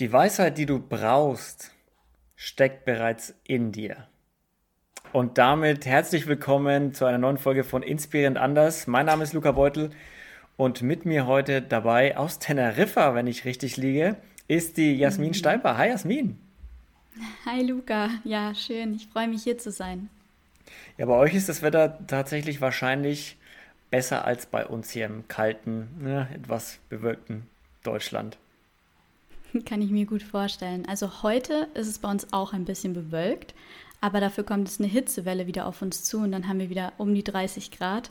Die Weisheit, die du brauchst, steckt bereits in dir. Und damit herzlich willkommen zu einer neuen Folge von Inspirierend Anders. Mein Name ist Luca Beutel und mit mir heute dabei aus Teneriffa, wenn ich richtig liege, ist die Jasmin mhm. Steiper. Hi Jasmin. Hi Luca, ja schön, ich freue mich hier zu sein. Ja, bei euch ist das Wetter tatsächlich wahrscheinlich besser als bei uns hier im kalten, ne, etwas bewölkten Deutschland. Kann ich mir gut vorstellen. Also heute ist es bei uns auch ein bisschen bewölkt, aber dafür kommt es eine Hitzewelle wieder auf uns zu und dann haben wir wieder um die 30 Grad.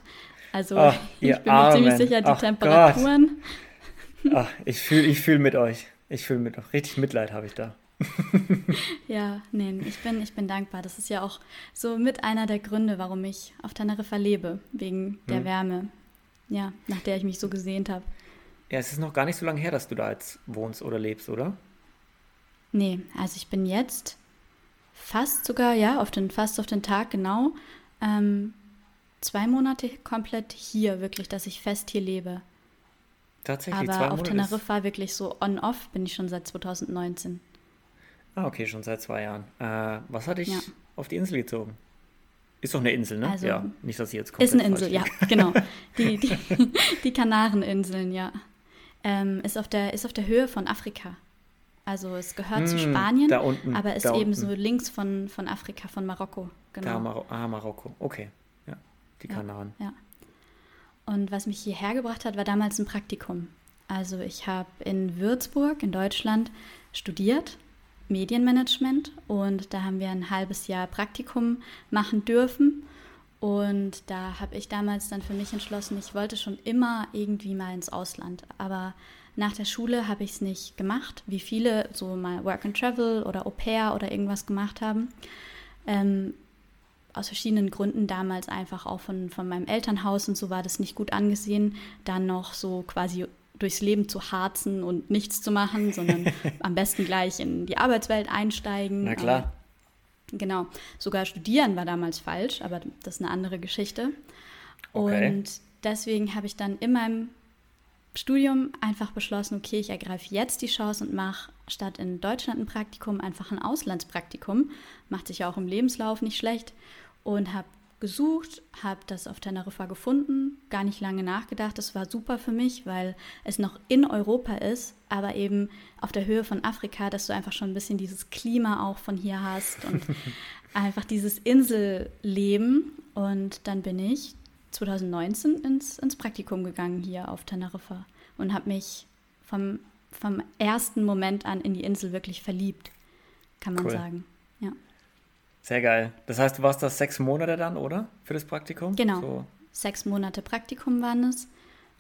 Also Ach, ich bin mir ziemlich sicher, die Ach Temperaturen. Ach, ich fühle ich fühl mit euch. Ich fühle mit euch. Richtig Mitleid habe ich da. ja, nee, ich bin, ich bin dankbar. Das ist ja auch so mit einer der Gründe, warum ich auf Teneriffa lebe, wegen der hm. Wärme, ja, nach der ich mich so gesehnt habe. Ja, es ist noch gar nicht so lange her, dass du da jetzt wohnst oder lebst, oder? Nee, also ich bin jetzt fast sogar, ja, auf den, fast auf den Tag genau, ähm, zwei Monate komplett hier, wirklich, dass ich fest hier lebe. Tatsächlich, Aber zwei Monate auf Teneriffa wirklich so on-off bin ich schon seit 2019. Ah, okay, schon seit zwei Jahren. Äh, was hat dich ja. auf die Insel gezogen? Ist doch eine Insel, ne? Also, ja, nicht, dass sie jetzt kommt. Ist eine Insel, ja, genau. Die, die, die Kanareninseln, ja ähm, ist, auf der, ist auf der Höhe von Afrika. Also es gehört hm, zu Spanien, unten, aber ist eben so links von, von Afrika, von Marokko. Genau. Da, Mar ah, Marokko, okay. Ja, die Kanaren. Ja, ja. Und was mich hierher gebracht hat, war damals ein Praktikum. Also ich habe in Würzburg in Deutschland studiert, Medienmanagement, und da haben wir ein halbes Jahr Praktikum machen dürfen. Und da habe ich damals dann für mich entschlossen, ich wollte schon immer irgendwie mal ins Ausland. Aber nach der Schule habe ich es nicht gemacht, wie viele so mal Work and Travel oder Au pair oder irgendwas gemacht haben. Ähm, aus verschiedenen Gründen damals einfach auch von, von meinem Elternhaus und so war das nicht gut angesehen, dann noch so quasi durchs Leben zu harzen und nichts zu machen, sondern am besten gleich in die Arbeitswelt einsteigen. Na klar. Genau. Sogar studieren war damals falsch, aber das ist eine andere Geschichte. Okay. Und deswegen habe ich dann in meinem Studium einfach beschlossen, okay, ich ergreife jetzt die Chance und mache statt in Deutschland ein Praktikum einfach ein Auslandspraktikum. Macht sich ja auch im Lebenslauf nicht schlecht. Und habe gesucht, habe das auf Teneriffa gefunden, gar nicht lange nachgedacht. Das war super für mich, weil es noch in Europa ist, aber eben auf der Höhe von Afrika, dass du einfach schon ein bisschen dieses Klima auch von hier hast und einfach dieses Inselleben. Und dann bin ich 2019 ins, ins Praktikum gegangen hier auf Teneriffa und habe mich vom, vom ersten Moment an in die Insel wirklich verliebt, kann man cool. sagen. Sehr geil. Das heißt, du warst da sechs Monate dann, oder? Für das Praktikum? Genau. So. Sechs Monate Praktikum waren es.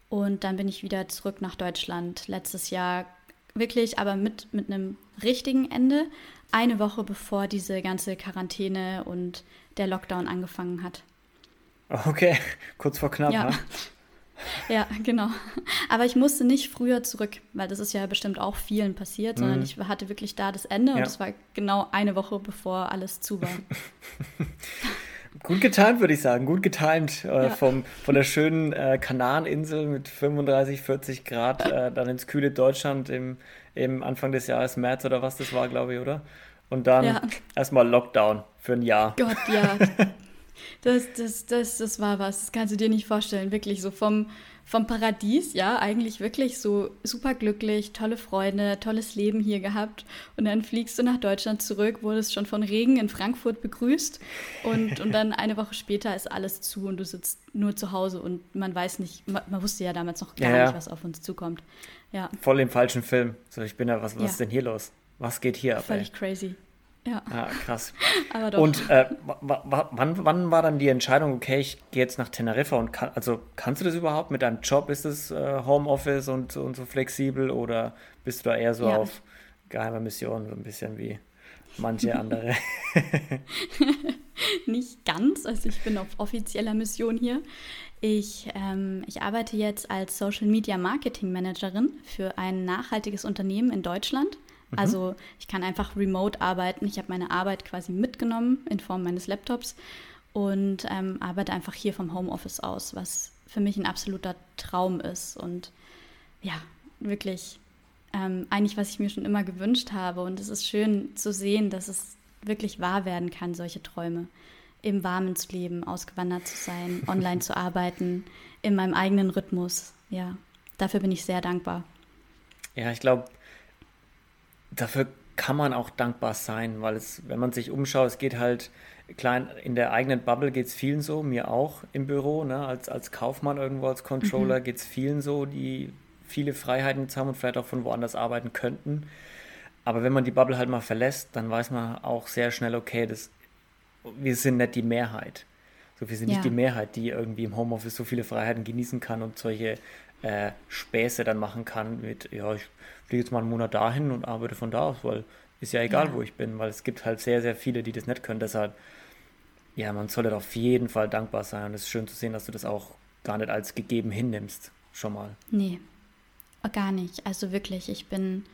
Und dann bin ich wieder zurück nach Deutschland. Letztes Jahr wirklich, aber mit, mit einem richtigen Ende. Eine Woche bevor diese ganze Quarantäne und der Lockdown angefangen hat. Okay, kurz vor knapp. Ja. Ne? Ja, genau. Aber ich musste nicht früher zurück, weil das ist ja bestimmt auch vielen passiert, mhm. sondern ich hatte wirklich da das Ende ja. und es war genau eine Woche, bevor alles zu war. Gut getimt, würde ich sagen. Gut getimt äh, ja. vom, von der schönen äh, Kanareninsel mit 35, 40 Grad äh, dann ins kühle Deutschland im, im Anfang des Jahres, März oder was das war, glaube ich, oder? Und dann ja. erstmal Lockdown für ein Jahr. Gott, ja. Das, das, das, das war was, das kannst du dir nicht vorstellen. Wirklich so vom, vom Paradies, ja, eigentlich wirklich so super glücklich, tolle Freunde, tolles Leben hier gehabt. Und dann fliegst du nach Deutschland zurück, wurdest schon von Regen in Frankfurt begrüßt. Und, und dann eine Woche später ist alles zu und du sitzt nur zu Hause und man weiß nicht, man, man wusste ja damals noch gar ja, nicht, was auf uns zukommt. Ja. Voll im falschen Film. So, ich bin da, was, was ja. ist denn hier los? Was geht hier ab? Völlig ey? crazy. Ja. Ah, krass. Aber doch. Und äh, wann, wann war dann die Entscheidung, okay, ich gehe jetzt nach Teneriffa und kann, also kannst du das überhaupt mit deinem Job? Ist es äh, Homeoffice und, und so flexibel oder bist du da eher so ja. auf geheime Mission, so ein bisschen wie manche andere? Nicht ganz, also ich bin auf offizieller Mission hier. Ich, ähm, ich arbeite jetzt als Social Media Marketing Managerin für ein nachhaltiges Unternehmen in Deutschland. Mhm. Also ich kann einfach remote arbeiten. Ich habe meine Arbeit quasi mitgenommen in Form meines Laptops und ähm, arbeite einfach hier vom Homeoffice aus, was für mich ein absoluter Traum ist und ja, wirklich ähm, eigentlich, was ich mir schon immer gewünscht habe. Und es ist schön zu sehen, dass es wirklich wahr werden kann, solche Träume. Im Warmen zu leben, ausgewandert zu sein, online zu arbeiten, in meinem eigenen Rhythmus. Ja, dafür bin ich sehr dankbar. Ja, ich glaube, dafür kann man auch dankbar sein, weil es, wenn man sich umschaut, es geht halt, klein in der eigenen Bubble geht es vielen so, mir auch im Büro, ne, als, als Kaufmann irgendwo, als Controller mhm. geht es vielen so, die viele Freiheiten jetzt haben und vielleicht auch von woanders arbeiten könnten. Aber wenn man die Bubble halt mal verlässt, dann weiß man auch sehr schnell, okay, das, wir sind nicht die Mehrheit. So, wir sind ja. nicht die Mehrheit, die irgendwie im Homeoffice so viele Freiheiten genießen kann und solche äh, Späße dann machen kann mit, ja, ich fliege jetzt mal einen Monat dahin und arbeite von da aus, weil ist ja egal, ja. wo ich bin, weil es gibt halt sehr, sehr viele, die das nicht können. Deshalb, ja, man sollte auf jeden Fall dankbar sein und es ist schön zu sehen, dass du das auch gar nicht als gegeben hinnimmst, schon mal. Nee, gar nicht. Also wirklich, ich bin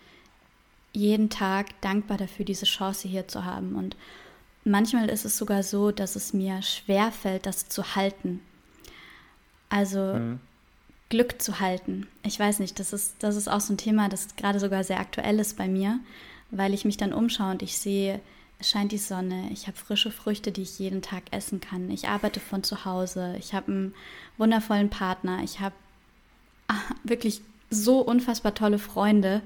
jeden Tag dankbar dafür, diese Chance hier zu haben und manchmal ist es sogar so, dass es mir schwer fällt, das zu halten. Also mhm. Glück zu halten. Ich weiß nicht, das ist, das ist auch so ein Thema, das gerade sogar sehr aktuell ist bei mir, weil ich mich dann umschaue und ich sehe, es scheint die Sonne, ich habe frische Früchte, die ich jeden Tag essen kann, ich arbeite von zu Hause, ich habe einen wundervollen Partner, ich habe ah, wirklich so unfassbar tolle Freunde.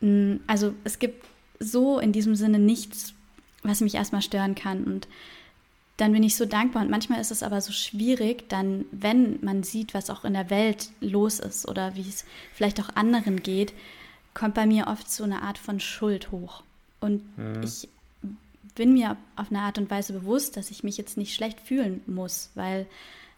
Mm, also es gibt so in diesem Sinne nichts, was mich erstmal stören kann. Und dann bin ich so dankbar. Und manchmal ist es aber so schwierig, dann, wenn man sieht, was auch in der Welt los ist oder wie es vielleicht auch anderen geht, kommt bei mir oft so eine Art von Schuld hoch. Und mhm. ich bin mir auf eine Art und Weise bewusst, dass ich mich jetzt nicht schlecht fühlen muss, weil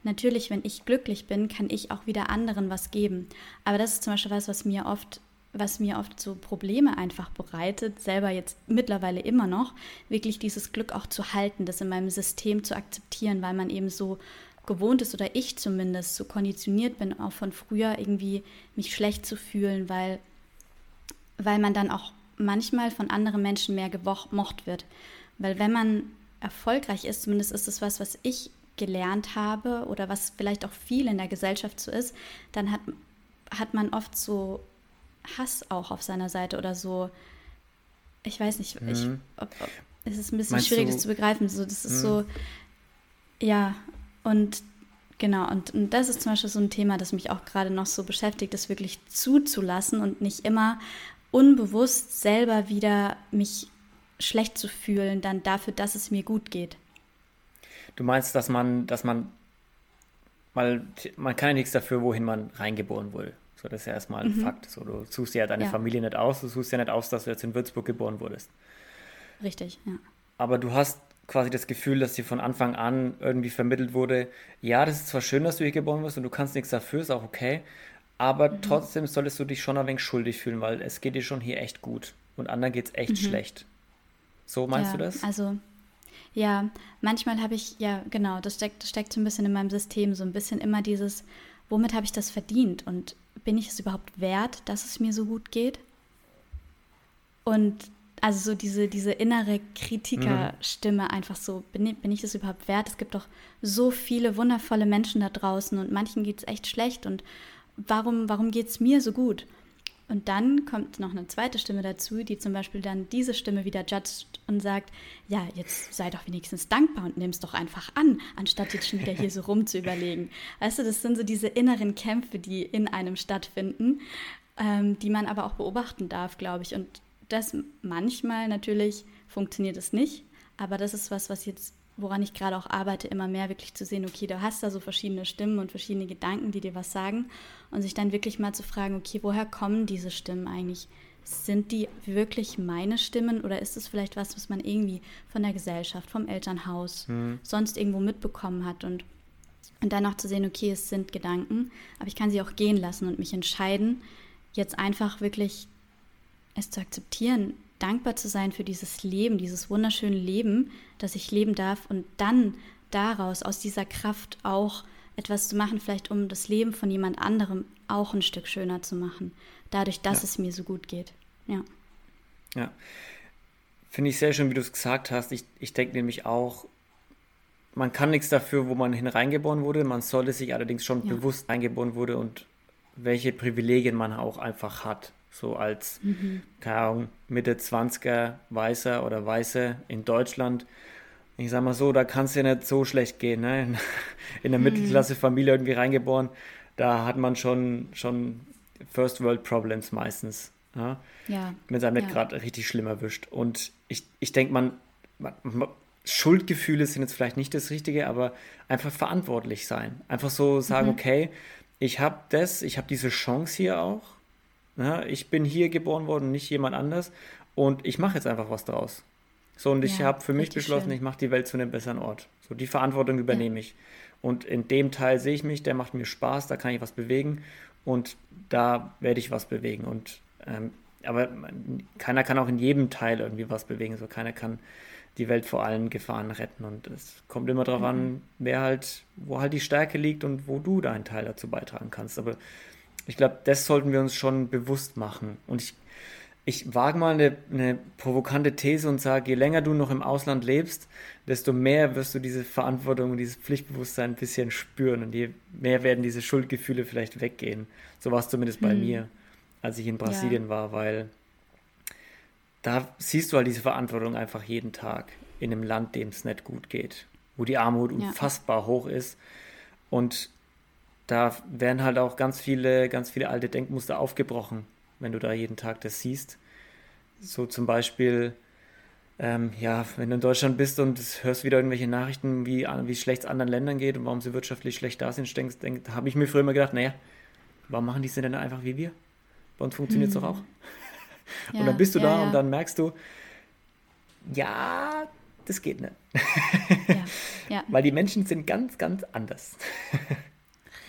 natürlich, wenn ich glücklich bin, kann ich auch wieder anderen was geben. Aber das ist zum Beispiel was, was mir oft was mir oft so Probleme einfach bereitet, selber jetzt mittlerweile immer noch, wirklich dieses Glück auch zu halten, das in meinem System zu akzeptieren, weil man eben so gewohnt ist oder ich zumindest so konditioniert bin, auch von früher irgendwie mich schlecht zu fühlen, weil, weil man dann auch manchmal von anderen Menschen mehr gemocht wird. Weil wenn man erfolgreich ist, zumindest ist es was, was ich gelernt habe oder was vielleicht auch viel in der Gesellschaft so ist, dann hat, hat man oft so Hass auch auf seiner Seite oder so. Ich weiß nicht, mhm. ich, ob, ob, es ist ein bisschen Meinst schwierig, das zu begreifen. So, das ist mhm. so, ja, und genau, und, und das ist zum Beispiel so ein Thema, das mich auch gerade noch so beschäftigt, das wirklich zuzulassen und nicht immer unbewusst selber wieder mich schlecht zu fühlen, dann dafür, dass es mir gut geht. Du meinst, dass man, dass man, weil man kann ja nichts dafür, wohin man reingeboren wurde. So, das ist ja erstmal ein mhm. Fakt. So, du suchst ja deine ja. Familie nicht aus, du suchst ja nicht aus, dass du jetzt in Würzburg geboren wurdest. Richtig, ja. Aber du hast quasi das Gefühl, dass dir von Anfang an irgendwie vermittelt wurde, ja, das ist zwar schön, dass du hier geboren wirst und du kannst nichts dafür, ist auch okay, aber mhm. trotzdem solltest du dich schon ein wenig schuldig fühlen, weil es geht dir schon hier echt gut und anderen geht es echt mhm. schlecht. So meinst ja, du das? Also, ja, manchmal habe ich, ja, genau, das steckt, das steckt so ein bisschen in meinem System, so ein bisschen immer dieses, womit habe ich das verdient und bin ich es überhaupt wert, dass es mir so gut geht? Und also so diese, diese innere Kritikerstimme mhm. einfach so, bin, bin ich das überhaupt wert? Es gibt doch so viele wundervolle Menschen da draußen und manchen geht es echt schlecht und warum, warum geht es mir so gut? Und dann kommt noch eine zweite Stimme dazu, die zum Beispiel dann diese Stimme wieder judgt und sagt, ja, jetzt sei doch wenigstens dankbar und nimm es doch einfach an, anstatt jetzt schon wieder hier so rum zu überlegen. Weißt du, das sind so diese inneren Kämpfe, die in einem stattfinden, ähm, die man aber auch beobachten darf, glaube ich. Und das manchmal natürlich funktioniert es nicht, aber das ist was, was jetzt woran ich gerade auch arbeite, immer mehr wirklich zu sehen, okay, du hast da so verschiedene Stimmen und verschiedene Gedanken, die dir was sagen und sich dann wirklich mal zu fragen, okay, woher kommen diese Stimmen eigentlich? Sind die wirklich meine Stimmen oder ist es vielleicht was, was man irgendwie von der Gesellschaft, vom Elternhaus, mhm. sonst irgendwo mitbekommen hat und und dann noch zu sehen, okay, es sind Gedanken, aber ich kann sie auch gehen lassen und mich entscheiden, jetzt einfach wirklich es zu akzeptieren, dankbar zu sein für dieses Leben, dieses wunderschöne Leben, das ich leben darf und dann daraus, aus dieser Kraft auch etwas zu machen, vielleicht um das Leben von jemand anderem auch ein Stück schöner zu machen, dadurch, dass ja. es mir so gut geht. Ja. Ja. Finde ich sehr schön, wie du es gesagt hast. Ich, ich denke nämlich auch, man kann nichts dafür, wo man hineingeboren wurde. Man sollte sich allerdings schon ja. bewusst eingeboren wurde und welche Privilegien man auch einfach hat. So als, mhm. keine Ahnung, Mitte 20er Weißer oder Weiße in Deutschland. Ich sag mal so, da kann es ja nicht so schlecht gehen. Ne? In, in der mhm. Mittelklasse-Familie irgendwie reingeboren, da hat man schon, schon First World Problems meistens. Ja? ja. Wenn es einem nicht ja. gerade richtig schlimm erwischt. Und ich, ich denke, man, man, Schuldgefühle sind jetzt vielleicht nicht das Richtige, aber einfach verantwortlich sein. Einfach so sagen, mhm. okay, ich habe das, ich habe diese Chance hier auch. Ja, ich bin hier geboren worden, nicht jemand anders. Und ich mache jetzt einfach was draus. So, und ich habe für mich beschlossen, schön. ich mache die Welt zu einem besseren Ort. So, die Verantwortung übernehme ja. ich. Und in dem Teil sehe ich mich, der macht mir Spaß, da kann ich was bewegen und da werde ich was bewegen. Und ähm, aber keiner kann auch in jedem Teil irgendwie was bewegen. So keiner kann die Welt vor allen Gefahren retten. Und es kommt immer darauf mhm. an, wer halt, wo halt die Stärke liegt und wo du deinen Teil dazu beitragen kannst. Aber ich glaube, das sollten wir uns schon bewusst machen. Und ich, ich wage mal eine, eine provokante These und sage, je länger du noch im Ausland lebst, desto mehr wirst du diese Verantwortung und dieses Pflichtbewusstsein ein bisschen spüren und je mehr werden diese Schuldgefühle vielleicht weggehen. So war es zumindest bei hm. mir, als ich in Brasilien ja. war, weil da siehst du halt diese Verantwortung einfach jeden Tag in einem Land, dem es nicht gut geht, wo die Armut ja. unfassbar hoch ist und da werden halt auch ganz viele, ganz viele alte Denkmuster aufgebrochen, wenn du da jeden Tag das siehst. So zum Beispiel, ähm, ja, wenn du in Deutschland bist und hörst wieder irgendwelche Nachrichten, wie, wie schlecht es anderen Ländern geht und warum sie wirtschaftlich schlecht da sind, denkst, denk, habe ich mir früher immer gedacht, naja, warum machen die es denn einfach wie wir? Bei uns funktioniert es hm. doch auch. Ja, und dann bist du ja, da ja. und dann merkst du, ja, das geht nicht. Weil die Menschen sind ganz, ganz anders.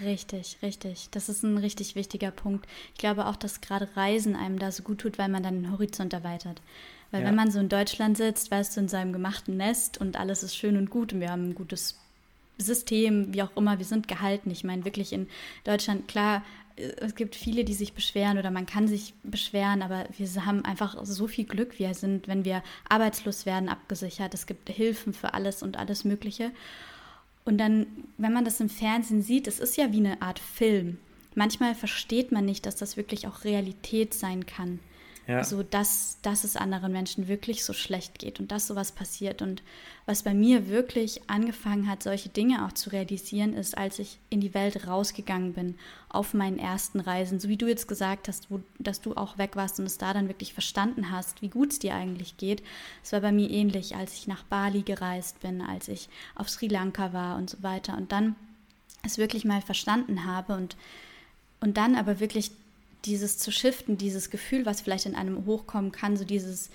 Richtig, richtig. Das ist ein richtig wichtiger Punkt. Ich glaube auch, dass gerade Reisen einem da so gut tut, weil man dann den Horizont erweitert. Weil wenn man so in Deutschland sitzt, weißt du, in seinem gemachten Nest und alles ist schön und gut und wir haben ein gutes System, wie auch immer, wir sind gehalten. Ich meine, wirklich in Deutschland, klar, es gibt viele, die sich beschweren oder man kann sich beschweren, aber wir haben einfach so viel Glück. Wir sind, wenn wir arbeitslos werden, abgesichert. Es gibt Hilfen für alles und alles Mögliche. Und dann, wenn man das im Fernsehen sieht, es ist ja wie eine Art Film. Manchmal versteht man nicht, dass das wirklich auch Realität sein kann. Ja. So, dass, dass es anderen Menschen wirklich so schlecht geht und dass sowas passiert. Und was bei mir wirklich angefangen hat, solche Dinge auch zu realisieren, ist, als ich in die Welt rausgegangen bin, auf meinen ersten Reisen, so wie du jetzt gesagt hast, wo, dass du auch weg warst und es da dann wirklich verstanden hast, wie gut es dir eigentlich geht. Es war bei mir ähnlich, als ich nach Bali gereist bin, als ich auf Sri Lanka war und so weiter. Und dann es wirklich mal verstanden habe und, und dann aber wirklich dieses zu shiften, dieses Gefühl, was vielleicht in einem hochkommen kann, so dieses,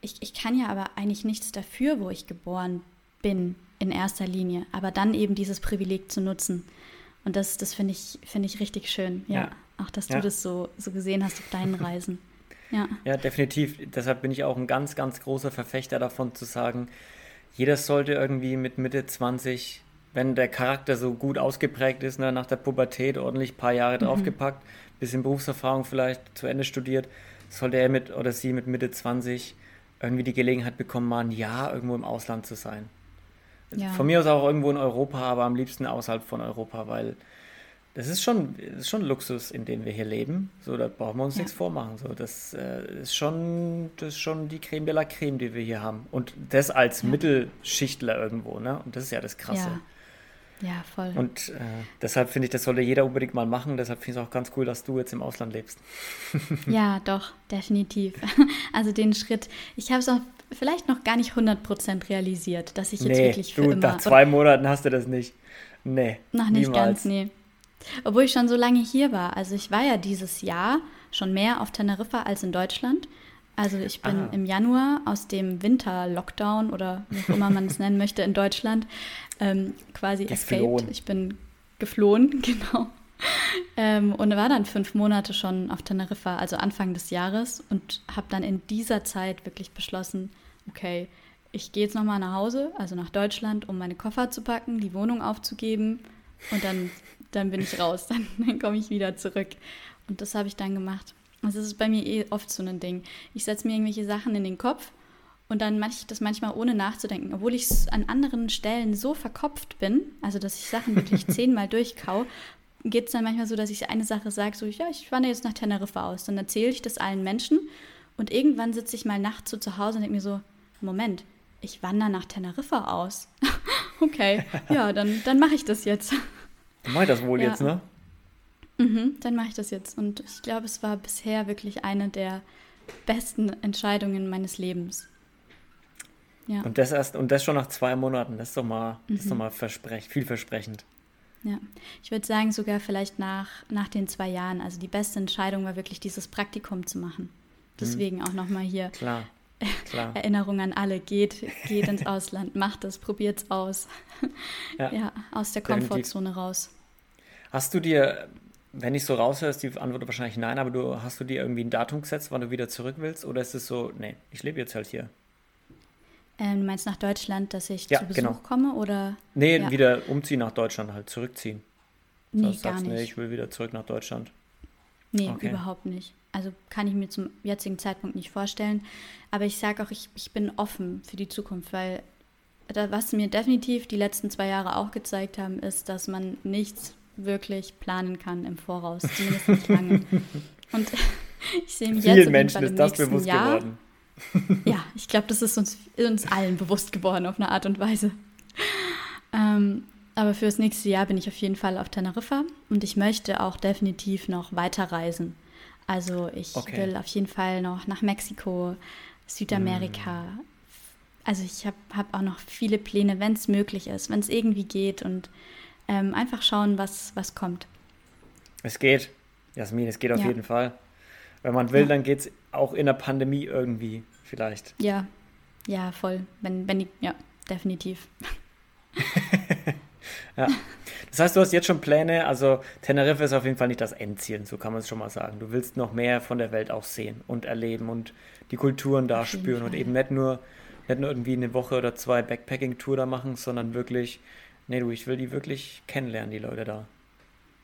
ich, ich kann ja aber eigentlich nichts dafür, wo ich geboren bin in erster Linie, aber dann eben dieses Privileg zu nutzen. Und das, das finde ich, find ich richtig schön, ja. ja. Auch, dass du ja. das so, so gesehen hast auf deinen Reisen. Ja. ja, definitiv. Deshalb bin ich auch ein ganz, ganz großer Verfechter davon zu sagen, jeder sollte irgendwie mit Mitte 20, wenn der Charakter so gut ausgeprägt ist, ne, nach der Pubertät ordentlich ein paar Jahre mhm. Bisschen Berufserfahrung vielleicht zu Ende studiert, sollte er mit oder sie mit Mitte 20 irgendwie die Gelegenheit bekommen, mal ein Jahr irgendwo im Ausland zu sein. Ja. Von mir aus auch irgendwo in Europa, aber am liebsten außerhalb von Europa, weil das ist schon, das ist schon Luxus, in dem wir hier leben. So, da brauchen wir uns ja. nichts vormachen. So, das äh, ist schon, das ist schon die Creme de la Creme, die wir hier haben. Und das als ja. Mittelschichtler irgendwo, ne? Und das ist ja das Krasse. Ja. Voll. Und äh, deshalb finde ich, das sollte jeder unbedingt mal machen. Deshalb finde ich es auch ganz cool, dass du jetzt im Ausland lebst. ja, doch, definitiv. Also den Schritt, ich habe es auch vielleicht noch gar nicht 100% realisiert, dass ich jetzt nee, wirklich für du, immer... nach zwei Monaten hast du das nicht. Nee, Noch nicht niemals. ganz, nee. Obwohl ich schon so lange hier war. Also ich war ja dieses Jahr schon mehr auf Teneriffa als in Deutschland. Also ich bin ah. im Januar aus dem Winter-Lockdown oder wie immer man es nennen möchte in Deutschland ähm, quasi geflohen. escaped. Ich bin geflohen, genau. Ähm, und war dann fünf Monate schon auf Teneriffa, also Anfang des Jahres und habe dann in dieser Zeit wirklich beschlossen, okay, ich gehe jetzt nochmal nach Hause, also nach Deutschland, um meine Koffer zu packen, die Wohnung aufzugeben und dann, dann bin ich raus, dann, dann komme ich wieder zurück. Und das habe ich dann gemacht. Also das ist bei mir eh oft so ein Ding. Ich setze mir irgendwelche Sachen in den Kopf und dann mache ich das manchmal ohne nachzudenken, obwohl ich an anderen Stellen so verkopft bin, also dass ich Sachen wirklich zehnmal durchkau, geht es dann manchmal so, dass ich eine Sache sage, so, ja, ich wandere jetzt nach Teneriffa aus. Dann erzähle ich das allen Menschen und irgendwann sitze ich mal nachts so zu Hause und denke mir so, Moment, ich wandere nach Teneriffa aus. okay, ja, dann, dann mache ich das jetzt. Dann mache ich das wohl ja. jetzt, ne? Mhm, dann mache ich das jetzt. Und ich glaube, es war bisher wirklich eine der besten Entscheidungen meines Lebens. Ja. Und das erst und das schon nach zwei Monaten. Das ist doch mal, mhm. das ist doch mhm. mal versprech, vielversprechend. Ja, ich würde sagen, sogar vielleicht nach, nach den zwei Jahren. Also die beste Entscheidung war wirklich, dieses Praktikum zu machen. Mhm. Deswegen mhm. auch nochmal hier Klar. Klar. Erinnerung an alle. Geht, geht ins Ausland, macht es, probiert es aus. Ja. ja, aus der Komfortzone raus. Hast du dir, wenn ich so raushöre, ist die Antwort wahrscheinlich nein, aber du hast du dir irgendwie ein Datum gesetzt, wann du wieder zurück willst? Oder ist es so, nee, ich lebe jetzt halt hier? Ähm, du meinst nach Deutschland, dass ich ja, zu Besuch genau. komme? Oder? Nee, ja. wieder umziehen nach Deutschland, halt zurückziehen. Nee, das gar sagst, nicht. Nee, ich will wieder zurück nach Deutschland. Nee, okay. überhaupt nicht. Also kann ich mir zum jetzigen Zeitpunkt nicht vorstellen. Aber ich sage auch, ich, ich bin offen für die Zukunft, weil da, was mir definitiv die letzten zwei Jahre auch gezeigt haben, ist, dass man nichts wirklich planen kann im Voraus, zumindest nicht lange. Und ich sehe mich Vielen jetzt Menschen ist das bewusst Jahr, geworden. Ja, ich glaube, das ist uns, uns allen bewusst geworden auf eine Art und Weise. Ähm, aber für das nächste Jahr bin ich auf jeden Fall auf Teneriffa und ich möchte auch definitiv noch weiterreisen. Also ich okay. will auf jeden Fall noch nach Mexiko, Südamerika. Mm. Also ich habe hab auch noch viele Pläne, wenn es möglich ist, wenn es irgendwie geht und ähm, einfach schauen, was, was kommt. Es geht, Jasmin, es geht auf ja. jeden Fall. Wenn man will, ja. dann geht es auch in der Pandemie irgendwie vielleicht. Ja, ja, voll. Wenn, wenn ich, ja, definitiv. Ja. Das heißt, du hast jetzt schon Pläne, also Teneriffa ist auf jeden Fall nicht das Endziel, so kann man es schon mal sagen. Du willst noch mehr von der Welt auch sehen und erleben und die Kulturen da spüren und eben nicht nur, nicht nur irgendwie eine Woche oder zwei Backpacking-Tour da machen, sondern wirklich, nee, du, ich will die wirklich kennenlernen, die Leute da.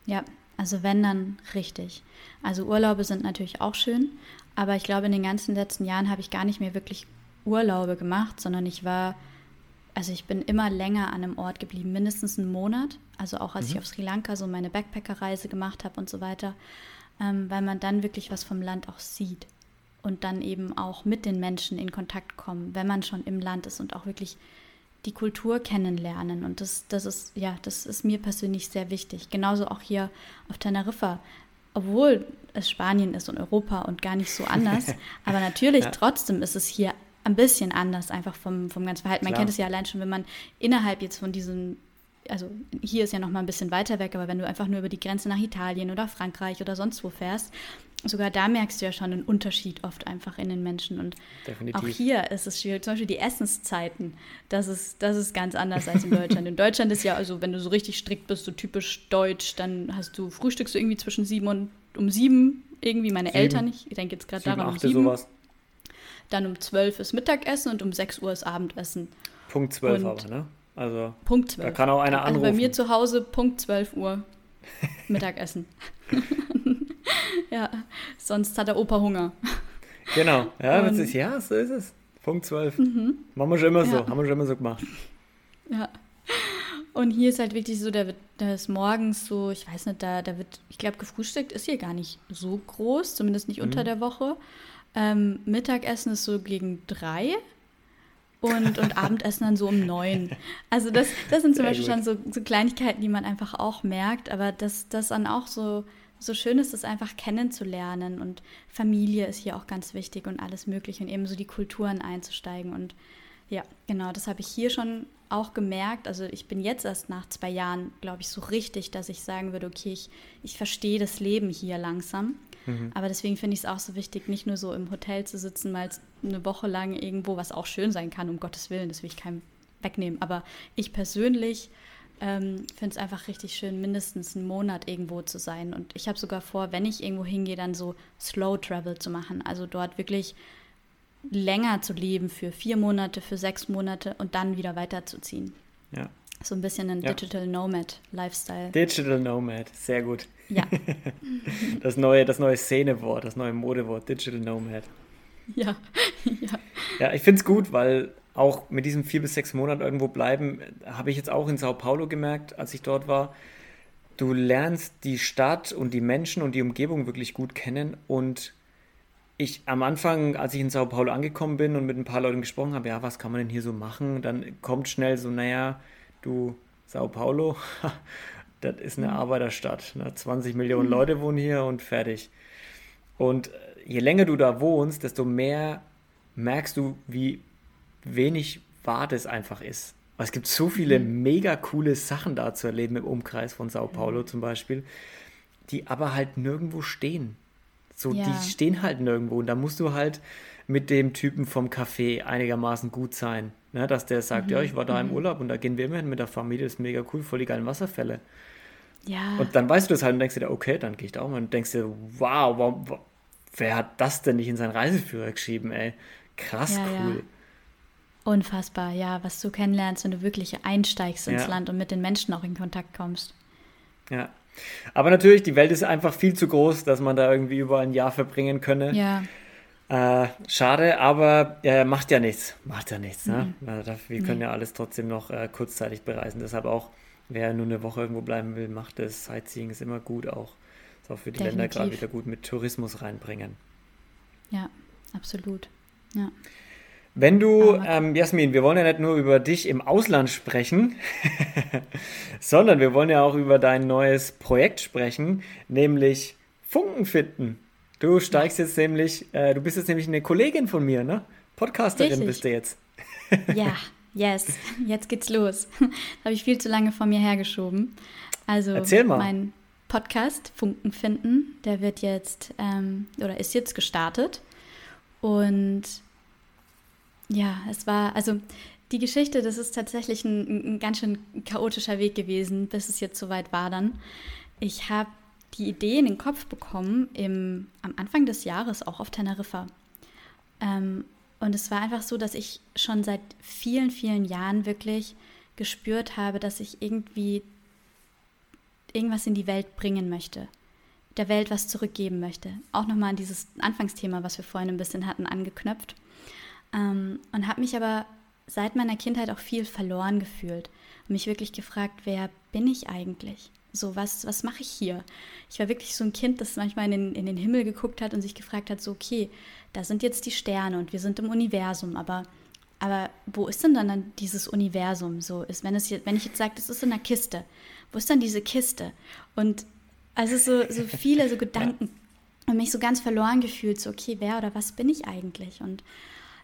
Ja, also wenn dann richtig. Also Urlaube sind natürlich auch schön, aber ich glaube, in den ganzen letzten Jahren habe ich gar nicht mehr wirklich Urlaube gemacht, sondern ich war also ich bin immer länger an einem Ort geblieben, mindestens einen Monat. Also auch als mhm. ich auf Sri Lanka so meine Backpacker-Reise gemacht habe und so weiter, ähm, weil man dann wirklich was vom Land auch sieht und dann eben auch mit den Menschen in Kontakt kommen, wenn man schon im Land ist und auch wirklich die Kultur kennenlernen. Und das, das ist, ja, das ist mir persönlich sehr wichtig. Genauso auch hier auf Teneriffa. Obwohl es Spanien ist und Europa und gar nicht so anders. aber natürlich ja. trotzdem ist es hier ein bisschen anders einfach vom, vom ganzen Verhalten. Man Klar. kennt es ja allein schon, wenn man innerhalb jetzt von diesen, also hier ist ja noch mal ein bisschen weiter weg, aber wenn du einfach nur über die Grenze nach Italien oder Frankreich oder sonst wo fährst, sogar da merkst du ja schon einen Unterschied oft einfach in den Menschen. Und Definitiv. auch hier ist es schwierig. Zum Beispiel die Essenszeiten, das ist, das ist ganz anders als in Deutschland. In Deutschland ist ja, also wenn du so richtig strikt bist, so typisch deutsch, dann hast du, frühstückst du irgendwie zwischen sieben und um sieben irgendwie. Meine sieben. Eltern, ich denke jetzt gerade daran, um sieben. Sowas. Dann um 12 ist Mittagessen und um 6 Uhr ist Abendessen. Punkt 12 und aber, ne? Also, Punkt 12. Da kann auch einer anrufen. Also bei mir zu Hause Punkt 12 Uhr Mittagessen. ja, sonst hat der Opa Hunger. Genau, ja, und, ist, ja, so ist es. Punkt 12. Mhm. Machen wir schon immer so, haben wir schon immer so gemacht. Ja. Und hier ist halt wirklich so, da wird das morgens so, ich weiß nicht, da, da wird, ich glaube, gefrühstückt ist hier gar nicht so groß, zumindest nicht unter mhm. der Woche. Ähm, Mittagessen ist so gegen drei und, und Abendessen dann so um neun. Also das, das sind zum Sehr Beispiel gut. schon so, so, Kleinigkeiten, die man einfach auch merkt, aber das, das dann auch so, so schön ist, das einfach kennenzulernen und Familie ist hier auch ganz wichtig und alles mögliche und eben so die Kulturen einzusteigen und ja, genau, das habe ich hier schon auch gemerkt. Also ich bin jetzt erst nach zwei Jahren, glaube ich, so richtig, dass ich sagen würde, okay, ich, ich verstehe das Leben hier langsam. Mhm. Aber deswegen finde ich es auch so wichtig, nicht nur so im Hotel zu sitzen, mal eine Woche lang irgendwo, was auch schön sein kann, um Gottes Willen, das will ich keinem wegnehmen. Aber ich persönlich ähm, finde es einfach richtig schön, mindestens einen Monat irgendwo zu sein. Und ich habe sogar vor, wenn ich irgendwo hingehe, dann so Slow Travel zu machen. Also dort wirklich länger zu leben für vier Monate, für sechs Monate und dann wieder weiterzuziehen. Ja. So ein bisschen ein ja. Digital Nomad Lifestyle. Digital Nomad, sehr gut. Ja. Das neue, das neue Szenewort, das neue Modewort, Digital Nomad. Ja, ja. Ja, ich finde es gut, weil auch mit diesem vier bis sechs Monaten irgendwo bleiben, habe ich jetzt auch in Sao Paulo gemerkt, als ich dort war. du lernst die Stadt und die Menschen und die Umgebung wirklich gut kennen und ich am Anfang, als ich in Sao Paulo angekommen bin und mit ein paar Leuten gesprochen habe, ja, was kann man denn hier so machen? Dann kommt schnell so, naja, du, Sao Paulo, das ist eine mhm. Arbeiterstadt. Ne? 20 Millionen mhm. Leute wohnen hier und fertig. Und je länger du da wohnst, desto mehr merkst du, wie wenig wahr das einfach ist. Es gibt so viele mhm. mega coole Sachen da zu erleben im Umkreis von Sao Paulo zum Beispiel, die aber halt nirgendwo stehen. So, ja. die stehen halt nirgendwo. Und da musst du halt mit dem Typen vom Café einigermaßen gut sein. Ne? Dass der sagt, mhm. ja, ich war da im Urlaub und da gehen wir immerhin mit der Familie, das ist mega cool, voll die geilen Wasserfälle. Ja. Und dann weißt du das halt und denkst dir, okay, dann gehe ich da auch mal und denkst dir, wow, wow, wer hat das denn nicht in seinen Reiseführer geschrieben, ey? Krass ja, cool. Ja. Unfassbar, ja, was du kennenlernst, wenn du wirklich einsteigst ins Land und mit den Menschen auch in Kontakt kommst. Ja. Aber natürlich, die Welt ist einfach viel zu groß, dass man da irgendwie über ein Jahr verbringen könne. Ja. Äh, schade, aber äh, macht ja nichts. Macht ja nichts. Ne? Mhm. Also, wir können ja alles trotzdem noch äh, kurzzeitig bereisen. Deshalb auch, wer nur eine Woche irgendwo bleiben will, macht es. Sightseeing ist immer gut auch. Ist auch für die Definitiv. Länder gerade wieder gut mit Tourismus reinbringen. Ja, absolut. Ja. Wenn du, ähm, Jasmin, wir wollen ja nicht nur über dich im Ausland sprechen, sondern wir wollen ja auch über dein neues Projekt sprechen, nämlich Funken finden. Du steigst jetzt nämlich, äh, du bist jetzt nämlich eine Kollegin von mir, ne? Podcasterin Richtig. bist du jetzt. ja, yes, jetzt geht's los. Habe ich viel zu lange vor mir hergeschoben. Also Erzähl mal. mein Podcast Funken finden, der wird jetzt ähm, oder ist jetzt gestartet und ja, es war, also die Geschichte, das ist tatsächlich ein, ein ganz schön chaotischer Weg gewesen, bis es jetzt soweit war dann. Ich habe die Idee in den Kopf bekommen im, am Anfang des Jahres auch auf Teneriffa. Ähm, und es war einfach so, dass ich schon seit vielen, vielen Jahren wirklich gespürt habe, dass ich irgendwie irgendwas in die Welt bringen möchte, der Welt was zurückgeben möchte. Auch nochmal an dieses Anfangsthema, was wir vorhin ein bisschen hatten, angeknöpft. Ähm, und habe mich aber seit meiner Kindheit auch viel verloren gefühlt und mich wirklich gefragt, wer bin ich eigentlich? So, was, was mache ich hier? Ich war wirklich so ein Kind, das manchmal in den, in den Himmel geguckt hat und sich gefragt hat, so, okay, da sind jetzt die Sterne und wir sind im Universum, aber, aber wo ist denn dann dieses Universum? So ist, wenn, es jetzt, wenn ich jetzt sage, das ist in einer Kiste, wo ist dann diese Kiste? Und also so, so viele so Gedanken und mich so ganz verloren gefühlt, so, okay, wer oder was bin ich eigentlich? Und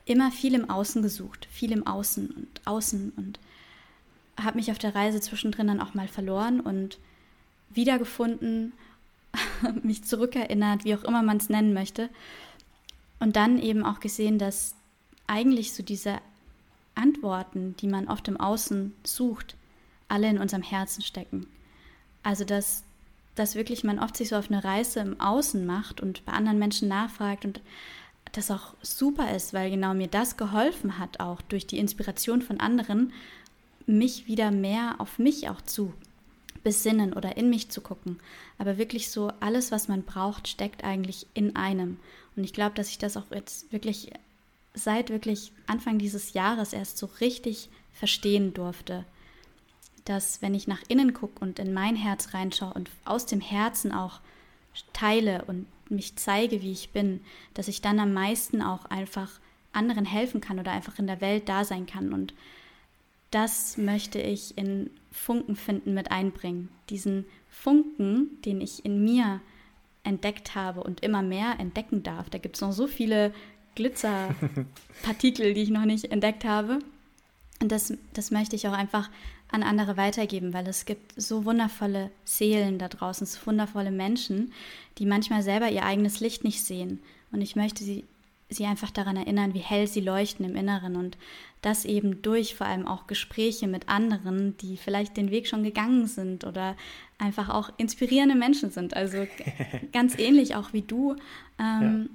immer viel im Außen gesucht, viel im Außen und Außen und habe mich auf der Reise zwischendrin dann auch mal verloren und wiedergefunden, mich zurückerinnert, wie auch immer man es nennen möchte. Und dann eben auch gesehen, dass eigentlich so diese Antworten, die man oft im Außen sucht, alle in unserem Herzen stecken. Also dass, dass wirklich man oft sich so auf eine Reise im Außen macht und bei anderen Menschen nachfragt und das auch super ist, weil genau mir das geholfen hat, auch durch die Inspiration von anderen, mich wieder mehr auf mich auch zu besinnen oder in mich zu gucken. Aber wirklich so, alles, was man braucht, steckt eigentlich in einem. Und ich glaube, dass ich das auch jetzt wirklich seit wirklich Anfang dieses Jahres erst so richtig verstehen durfte. Dass wenn ich nach innen gucke und in mein Herz reinschaue und aus dem Herzen auch teile und mich zeige, wie ich bin, dass ich dann am meisten auch einfach anderen helfen kann oder einfach in der Welt da sein kann. Und das möchte ich in Funken finden mit einbringen. Diesen Funken, den ich in mir entdeckt habe und immer mehr entdecken darf. Da gibt es noch so viele Glitzerpartikel, die ich noch nicht entdeckt habe. Und das, das möchte ich auch einfach an andere weitergeben, weil es gibt so wundervolle Seelen da draußen, so wundervolle Menschen, die manchmal selber ihr eigenes Licht nicht sehen. Und ich möchte sie, sie einfach daran erinnern, wie hell sie leuchten im Inneren und das eben durch vor allem auch Gespräche mit anderen, die vielleicht den Weg schon gegangen sind oder einfach auch inspirierende Menschen sind. Also ganz ähnlich auch wie du, ähm,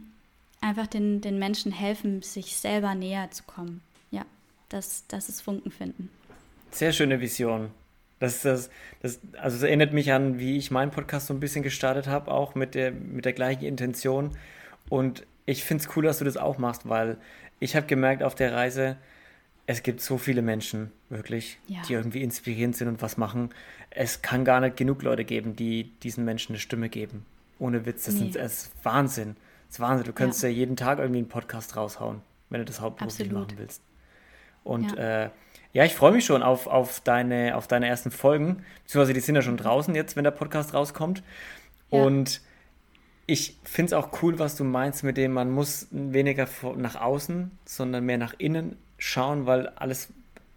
ja. einfach den, den Menschen helfen, sich selber näher zu kommen. Ja, das, das ist Funken finden. Sehr schöne Vision. Das, das, das, also das erinnert mich an, wie ich meinen Podcast so ein bisschen gestartet habe, auch mit der, mit der gleichen Intention. Und ich finde es cool, dass du das auch machst, weil ich habe gemerkt auf der Reise, es gibt so viele Menschen, wirklich, ja. die irgendwie inspirierend sind und was machen. Es kann gar nicht genug Leute geben, die diesen Menschen eine Stimme geben. Ohne Witz, das, nee. sind, das ist Wahnsinn. Das ist Wahnsinn. Du könntest ja. ja. jeden Tag irgendwie einen Podcast raushauen, wenn du das hauptberuflich machen willst. Und ja, äh, ja ich freue mich schon auf, auf, deine, auf deine ersten Folgen. Beziehungsweise die sind ja schon draußen jetzt, wenn der Podcast rauskommt. Und ich finde es auch cool, was du meinst mit dem, man muss weniger nach außen, sondern mehr nach innen schauen, weil alles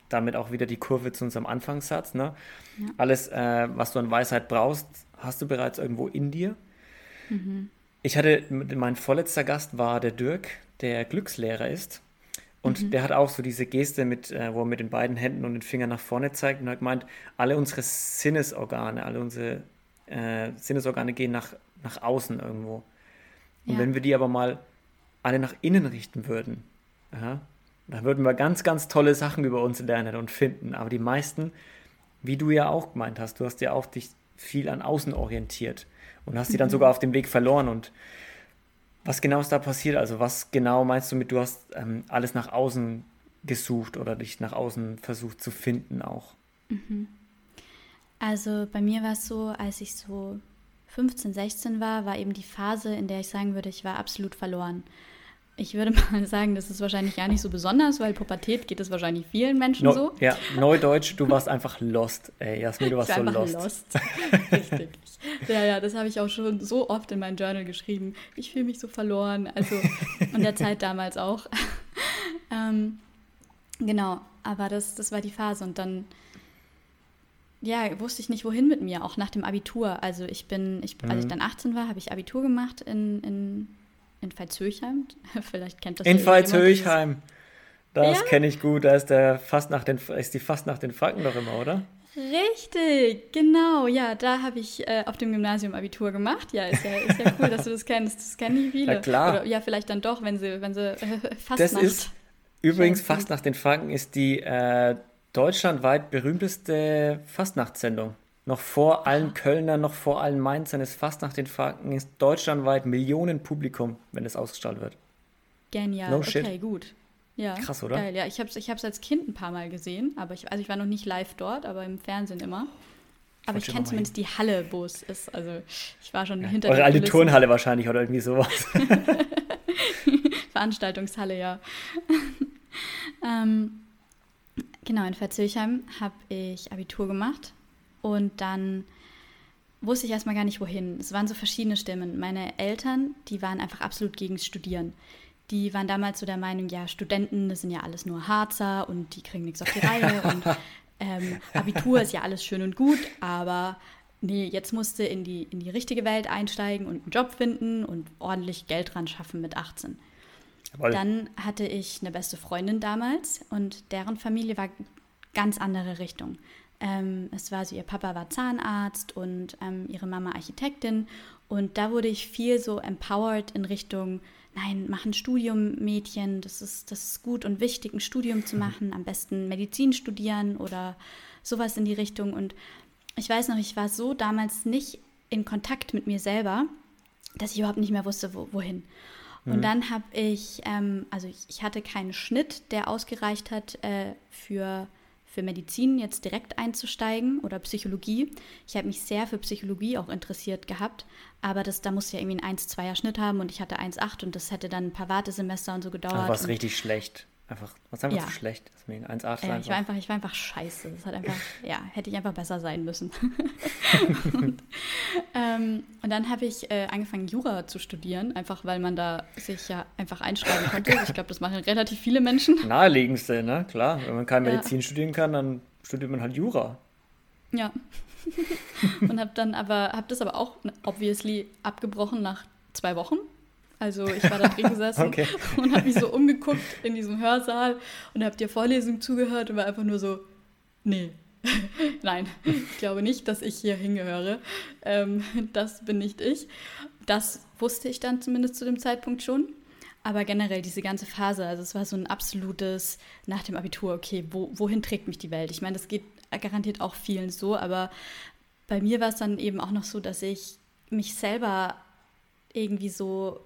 damit auch wieder die Kurve zu unserem Anfangssatz. Ne? Ja. Alles, äh, was du an Weisheit brauchst, hast du bereits irgendwo in dir. Mhm. Ich hatte, mein vorletzter Gast war der Dirk, der Glückslehrer ist. Und mhm. der hat auch so diese Geste, mit, äh, wo er mit den beiden Händen und den Fingern nach vorne zeigt und hat gemeint, alle unsere Sinnesorgane, alle unsere äh, Sinnesorgane gehen nach, nach außen irgendwo. Und ja. wenn wir die aber mal alle nach innen richten würden, ja, da würden wir ganz, ganz tolle Sachen über uns lernen und finden. Aber die meisten, wie du ja auch gemeint hast, du hast ja auch dich viel an außen orientiert und hast mhm. die dann sogar auf dem Weg verloren. Und was genau ist da passiert? Also was genau meinst du mit, du hast ähm, alles nach außen gesucht oder dich nach außen versucht zu finden auch? Mhm. Also bei mir war es so, als ich so 15, 16 war, war eben die Phase, in der ich sagen würde, ich war absolut verloren. Ich würde mal sagen, das ist wahrscheinlich gar nicht so besonders, weil Pubertät geht es wahrscheinlich vielen Menschen no, so. Ja, Neudeutsch, du warst einfach lost. Ey, Jasmin, du warst so lost. lost. Richtig. Ja, ja, das habe ich auch schon so oft in mein Journal geschrieben. Ich fühle mich so verloren. Also, und der Zeit damals auch. ähm, genau, aber das, das war die Phase. Und dann, ja, wusste ich nicht, wohin mit mir, auch nach dem Abitur. Also ich bin, ich, als ich mhm. dann 18 war, habe ich Abitur gemacht in, in in Veitshöchheim. Vielleicht kennt das In Veitshöchheim. Das ja? kenne ich gut. Da ist, der fast nach den, ist die fast nach den Franken doch immer, oder? Richtig, genau. Ja, da habe ich äh, auf dem Gymnasium Abitur gemacht. Ja, ist ja, ist ja cool, dass du das kennst. Das kennen nicht viele. Ja, klar. Oder, ja, vielleicht dann doch, wenn sie, wenn sie äh, fast Das ist übrigens fast nach den Franken ist die äh, deutschlandweit berühmteste Fastnachtssendung. Noch vor allen Kölnern, noch vor allen Mainzern ist fast nach den Franken ist deutschlandweit Millionen Publikum, wenn es ausgestrahlt wird. Genial. No okay, shit. gut. Ja, Krass, oder? Geil, ja. Ich habe es ich als Kind ein paar Mal gesehen, aber ich, also ich war noch nicht live dort, aber im Fernsehen immer. Aber ich kenne zumindest die Halle, wo es ist. Also ich war schon ja. hinter Eure alte Turnhalle wahrscheinlich oder irgendwie sowas. Veranstaltungshalle, ja. ähm, genau, in Verzöchheim habe ich Abitur gemacht und dann wusste ich erstmal gar nicht, wohin. Es waren so verschiedene Stimmen. Meine Eltern, die waren einfach absolut gegen Studieren. Die waren damals so der Meinung, ja, Studenten, das sind ja alles nur Harzer und die kriegen nichts auf die Reihe und ähm, Abitur ist ja alles schön und gut, aber nee, jetzt musste in die, in die richtige Welt einsteigen und einen Job finden und ordentlich Geld dran schaffen mit 18. Jawohl. Dann hatte ich eine beste Freundin damals und deren Familie war ganz andere Richtung. Ähm, es war so, ihr Papa war Zahnarzt und ähm, ihre Mama Architektin. Und da wurde ich viel so empowered in Richtung, nein, mach ein Studium, Mädchen, das ist, das ist gut und wichtig, ein Studium zu machen, am besten Medizin studieren oder sowas in die Richtung. Und ich weiß noch, ich war so damals nicht in Kontakt mit mir selber, dass ich überhaupt nicht mehr wusste, wo, wohin. Und mhm. dann habe ich, ähm, also ich, ich, hatte keinen Schnitt, der ausgereicht hat äh, für für Medizin jetzt direkt einzusteigen oder Psychologie. Ich habe mich sehr für Psychologie auch interessiert gehabt, aber das, da musste ja irgendwie einen 1-2er Schnitt haben und ich hatte 1-8 und das hätte dann ein paar Wartesemester und so gedauert. Aber was richtig schlecht. Einfach, was einfach ja. zu schlecht. Deswegen 1,8 äh, ich, war einfach, ich war einfach scheiße. Das hat einfach, ja, hätte ich einfach besser sein müssen. und, ähm, und, dann habe ich äh, angefangen, Jura zu studieren, einfach weil man da sich ja einfach einschreiben konnte. Ich glaube, das machen relativ viele Menschen. Naheliegendste, ne? Klar. Wenn man keine Medizin ja. studieren kann, dann studiert man halt Jura. Ja. und habe dann aber, habe das aber auch obviously abgebrochen nach zwei Wochen also ich war da drin gesessen okay. und habe mich so umgeguckt in diesem Hörsaal und habe dir Vorlesung zugehört und war einfach nur so, nee, nein, ich glaube nicht, dass ich hier hingehöre. Ähm, das bin nicht ich. Das wusste ich dann zumindest zu dem Zeitpunkt schon. Aber generell diese ganze Phase, also es war so ein absolutes nach dem Abitur, okay, wo, wohin trägt mich die Welt? Ich meine, das geht garantiert auch vielen so, aber bei mir war es dann eben auch noch so, dass ich mich selber irgendwie so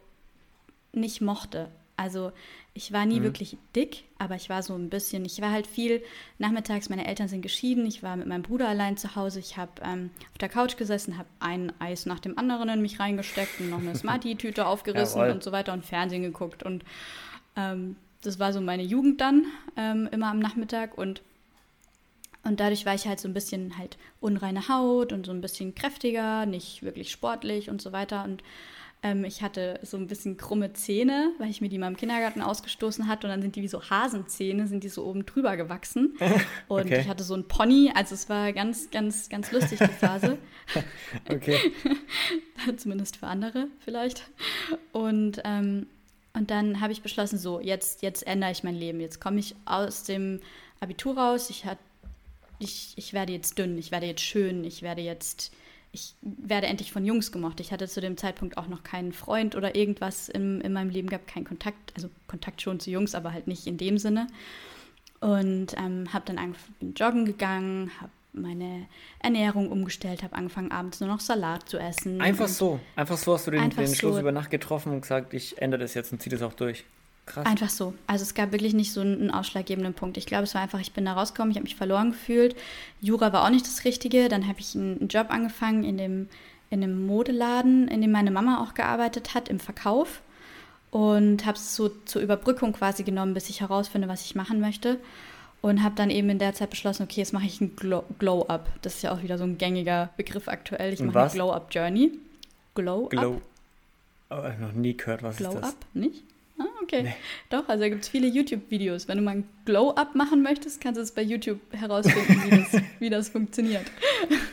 nicht mochte. Also ich war nie mhm. wirklich dick, aber ich war so ein bisschen, ich war halt viel nachmittags, meine Eltern sind geschieden, ich war mit meinem Bruder allein zu Hause, ich habe ähm, auf der Couch gesessen, habe ein Eis nach dem anderen in mich reingesteckt und noch eine Smarty-Tüte aufgerissen Jawohl. und so weiter und Fernsehen geguckt und ähm, das war so meine Jugend dann, ähm, immer am Nachmittag und und dadurch war ich halt so ein bisschen halt unreine Haut und so ein bisschen kräftiger, nicht wirklich sportlich und so weiter. Und ähm, ich hatte so ein bisschen krumme Zähne, weil ich mir die mal im Kindergarten ausgestoßen hatte. Und dann sind die wie so Hasenzähne, sind die so oben drüber gewachsen. Und okay. ich hatte so ein Pony. Also es war ganz, ganz, ganz lustig, die Phase. okay. Zumindest für andere vielleicht. Und, ähm, und dann habe ich beschlossen, so, jetzt, jetzt ändere ich mein Leben. Jetzt komme ich aus dem Abitur raus. Ich, hat, ich, ich werde jetzt dünn, ich werde jetzt schön, ich werde jetzt ich werde endlich von Jungs gemocht. Ich hatte zu dem Zeitpunkt auch noch keinen Freund oder irgendwas im, in meinem Leben gehabt, keinen Kontakt, also Kontakt schon zu Jungs, aber halt nicht in dem Sinne. Und ähm, habe dann angefangen, joggen gegangen, habe meine Ernährung umgestellt, habe angefangen, abends nur noch Salat zu essen. Einfach so, einfach so hast du den, den Schluss so. über Nacht getroffen und gesagt, ich ändere das jetzt und ziehe das auch durch. Krass. Einfach so. Also es gab wirklich nicht so einen ausschlaggebenden Punkt. Ich glaube, es war einfach, ich bin da rausgekommen, ich habe mich verloren gefühlt. Jura war auch nicht das Richtige. Dann habe ich einen Job angefangen in dem, in einem Modeladen, in dem meine Mama auch gearbeitet hat, im Verkauf. Und habe es so zur Überbrückung quasi genommen, bis ich herausfinde, was ich machen möchte. Und habe dann eben in der Zeit beschlossen, okay, jetzt mache ich ein Glow-Up. das ist ja auch wieder so ein gängiger Begriff aktuell. Ich mache eine Glow-Up-Journey. Glow-Up. Glow. Oh, noch nie gehört, was Glow ist das? Glow-Up, nicht? Ah, okay. Nee. Doch, also da gibt es viele YouTube-Videos. Wenn du mal ein Glow-Up machen möchtest, kannst du es bei YouTube herausfinden, wie, das, wie das funktioniert.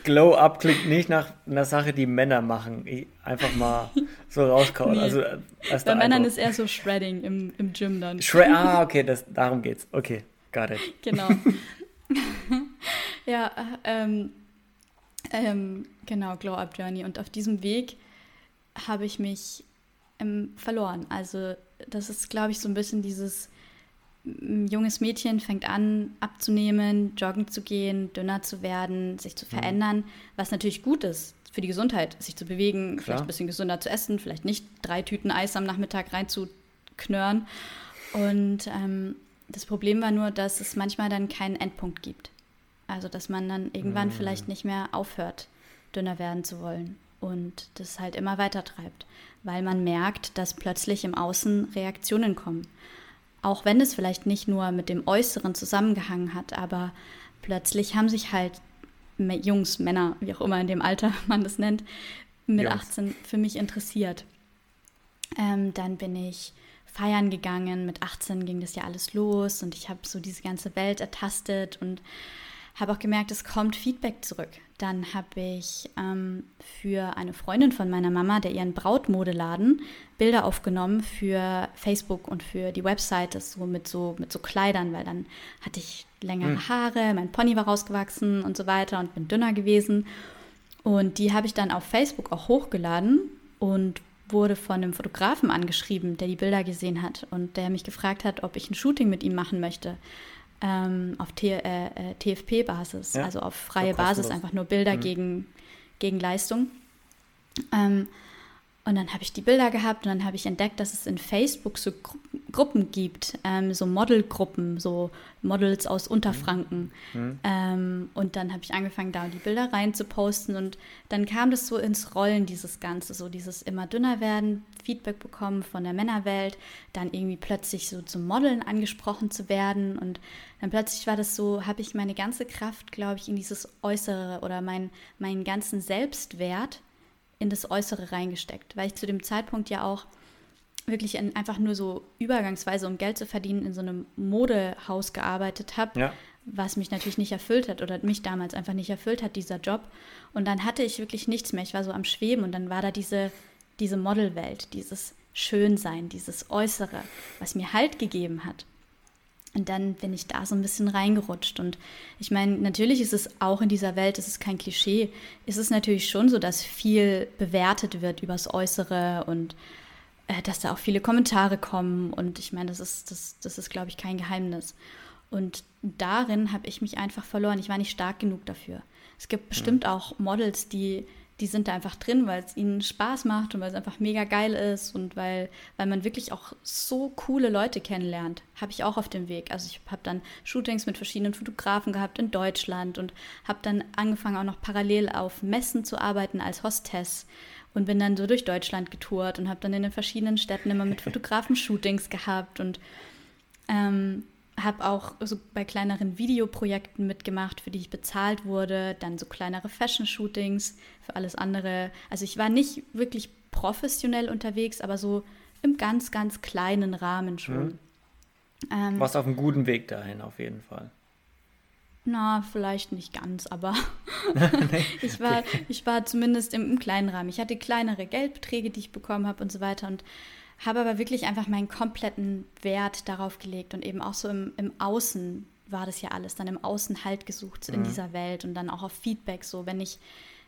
Glow-Up klingt nicht nach einer Sache, die Männer machen. Einfach mal so rauskauen. Nee. Also, äh, bei Männern ist eher so Shredding im, im Gym dann. Shred ah, okay, das, darum geht's. Okay, got it. Genau. ja, ähm, ähm, genau, Glow-Up Journey. Und auf diesem Weg habe ich mich ähm, verloren. Also das ist, glaube ich, so ein bisschen dieses ein junges Mädchen fängt an abzunehmen, joggen zu gehen, dünner zu werden, sich zu mhm. verändern, mhm. was natürlich gut ist für die Gesundheit, sich zu bewegen, Klar. vielleicht ein bisschen gesünder zu essen, vielleicht nicht drei Tüten Eis am Nachmittag reinzuknörren. Und ähm, das Problem war nur, dass es manchmal dann keinen Endpunkt gibt. Also dass man dann irgendwann mhm. vielleicht nicht mehr aufhört, dünner werden zu wollen und das halt immer weiter treibt weil man merkt, dass plötzlich im Außen Reaktionen kommen. Auch wenn es vielleicht nicht nur mit dem Äußeren zusammengehangen hat, aber plötzlich haben sich halt Jungs, Männer, wie auch immer in dem Alter man das nennt, mit Jungs. 18 für mich interessiert. Ähm, dann bin ich feiern gegangen. Mit 18 ging das ja alles los und ich habe so diese ganze Welt ertastet und habe auch gemerkt, es kommt Feedback zurück. Dann habe ich ähm, für eine Freundin von meiner Mama, der ihren Brautmodeladen, Bilder aufgenommen für Facebook und für die Webseite, so mit so, mit so Kleidern, weil dann hatte ich längere mhm. Haare, mein Pony war rausgewachsen und so weiter und bin dünner gewesen. Und die habe ich dann auf Facebook auch hochgeladen und wurde von einem Fotografen angeschrieben, der die Bilder gesehen hat und der mich gefragt hat, ob ich ein Shooting mit ihm machen möchte ähm, auf äh, äh, TFP-Basis, ja, also auf freie Basis, einfach nur Bilder mhm. gegen, gegen Leistung. Ähm, und dann habe ich die Bilder gehabt und dann habe ich entdeckt, dass es in Facebook so Gru Gruppen gibt, ähm, so Modelgruppen, so Models aus Unterfranken. Mhm. Ähm, und dann habe ich angefangen, da die Bilder rein zu posten und dann kam das so ins Rollen, dieses Ganze, so dieses immer dünner werden, Feedback bekommen von der Männerwelt, dann irgendwie plötzlich so zum Modeln angesprochen zu werden und dann plötzlich war das so, habe ich meine ganze Kraft, glaube ich, in dieses Äußere oder mein, meinen ganzen Selbstwert in das Äußere reingesteckt, weil ich zu dem Zeitpunkt ja auch wirklich in, einfach nur so übergangsweise, um Geld zu verdienen, in so einem Modehaus gearbeitet habe, ja. was mich natürlich nicht erfüllt hat oder mich damals einfach nicht erfüllt hat, dieser Job. Und dann hatte ich wirklich nichts mehr. Ich war so am Schweben und dann war da diese, diese Modelwelt, dieses Schönsein, dieses Äußere, was mir Halt gegeben hat. Und dann bin ich da so ein bisschen reingerutscht. Und ich meine, natürlich ist es auch in dieser Welt, es ist kein Klischee, ist es natürlich schon so, dass viel bewertet wird übers Äußere und äh, dass da auch viele Kommentare kommen. Und ich meine, das ist, das, das ist, glaube ich, kein Geheimnis. Und darin habe ich mich einfach verloren. Ich war nicht stark genug dafür. Es gibt bestimmt auch Models, die die sind da einfach drin, weil es ihnen Spaß macht und weil es einfach mega geil ist und weil, weil man wirklich auch so coole Leute kennenlernt. Habe ich auch auf dem Weg. Also ich habe dann Shootings mit verschiedenen Fotografen gehabt in Deutschland und habe dann angefangen auch noch parallel auf Messen zu arbeiten als Hostess und bin dann so durch Deutschland getourt und habe dann in den verschiedenen Städten immer mit Fotografen Shootings gehabt und ähm, habe auch so bei kleineren Videoprojekten mitgemacht, für die ich bezahlt wurde, dann so kleinere Fashion-Shootings für alles andere. Also ich war nicht wirklich professionell unterwegs, aber so im ganz, ganz kleinen Rahmen schon. Mhm. Ähm, Warst auf einem guten Weg dahin, auf jeden Fall. Na, vielleicht nicht ganz, aber ich, war, ich war zumindest im, im, kleinen Rahmen. Ich hatte kleinere Geldbeträge, die ich bekommen habe und so weiter. Und habe aber wirklich einfach meinen kompletten Wert darauf gelegt und eben auch so im, im Außen war das ja alles, dann im Außen Halt gesucht so mhm. in dieser Welt und dann auch auf Feedback so, wenn ich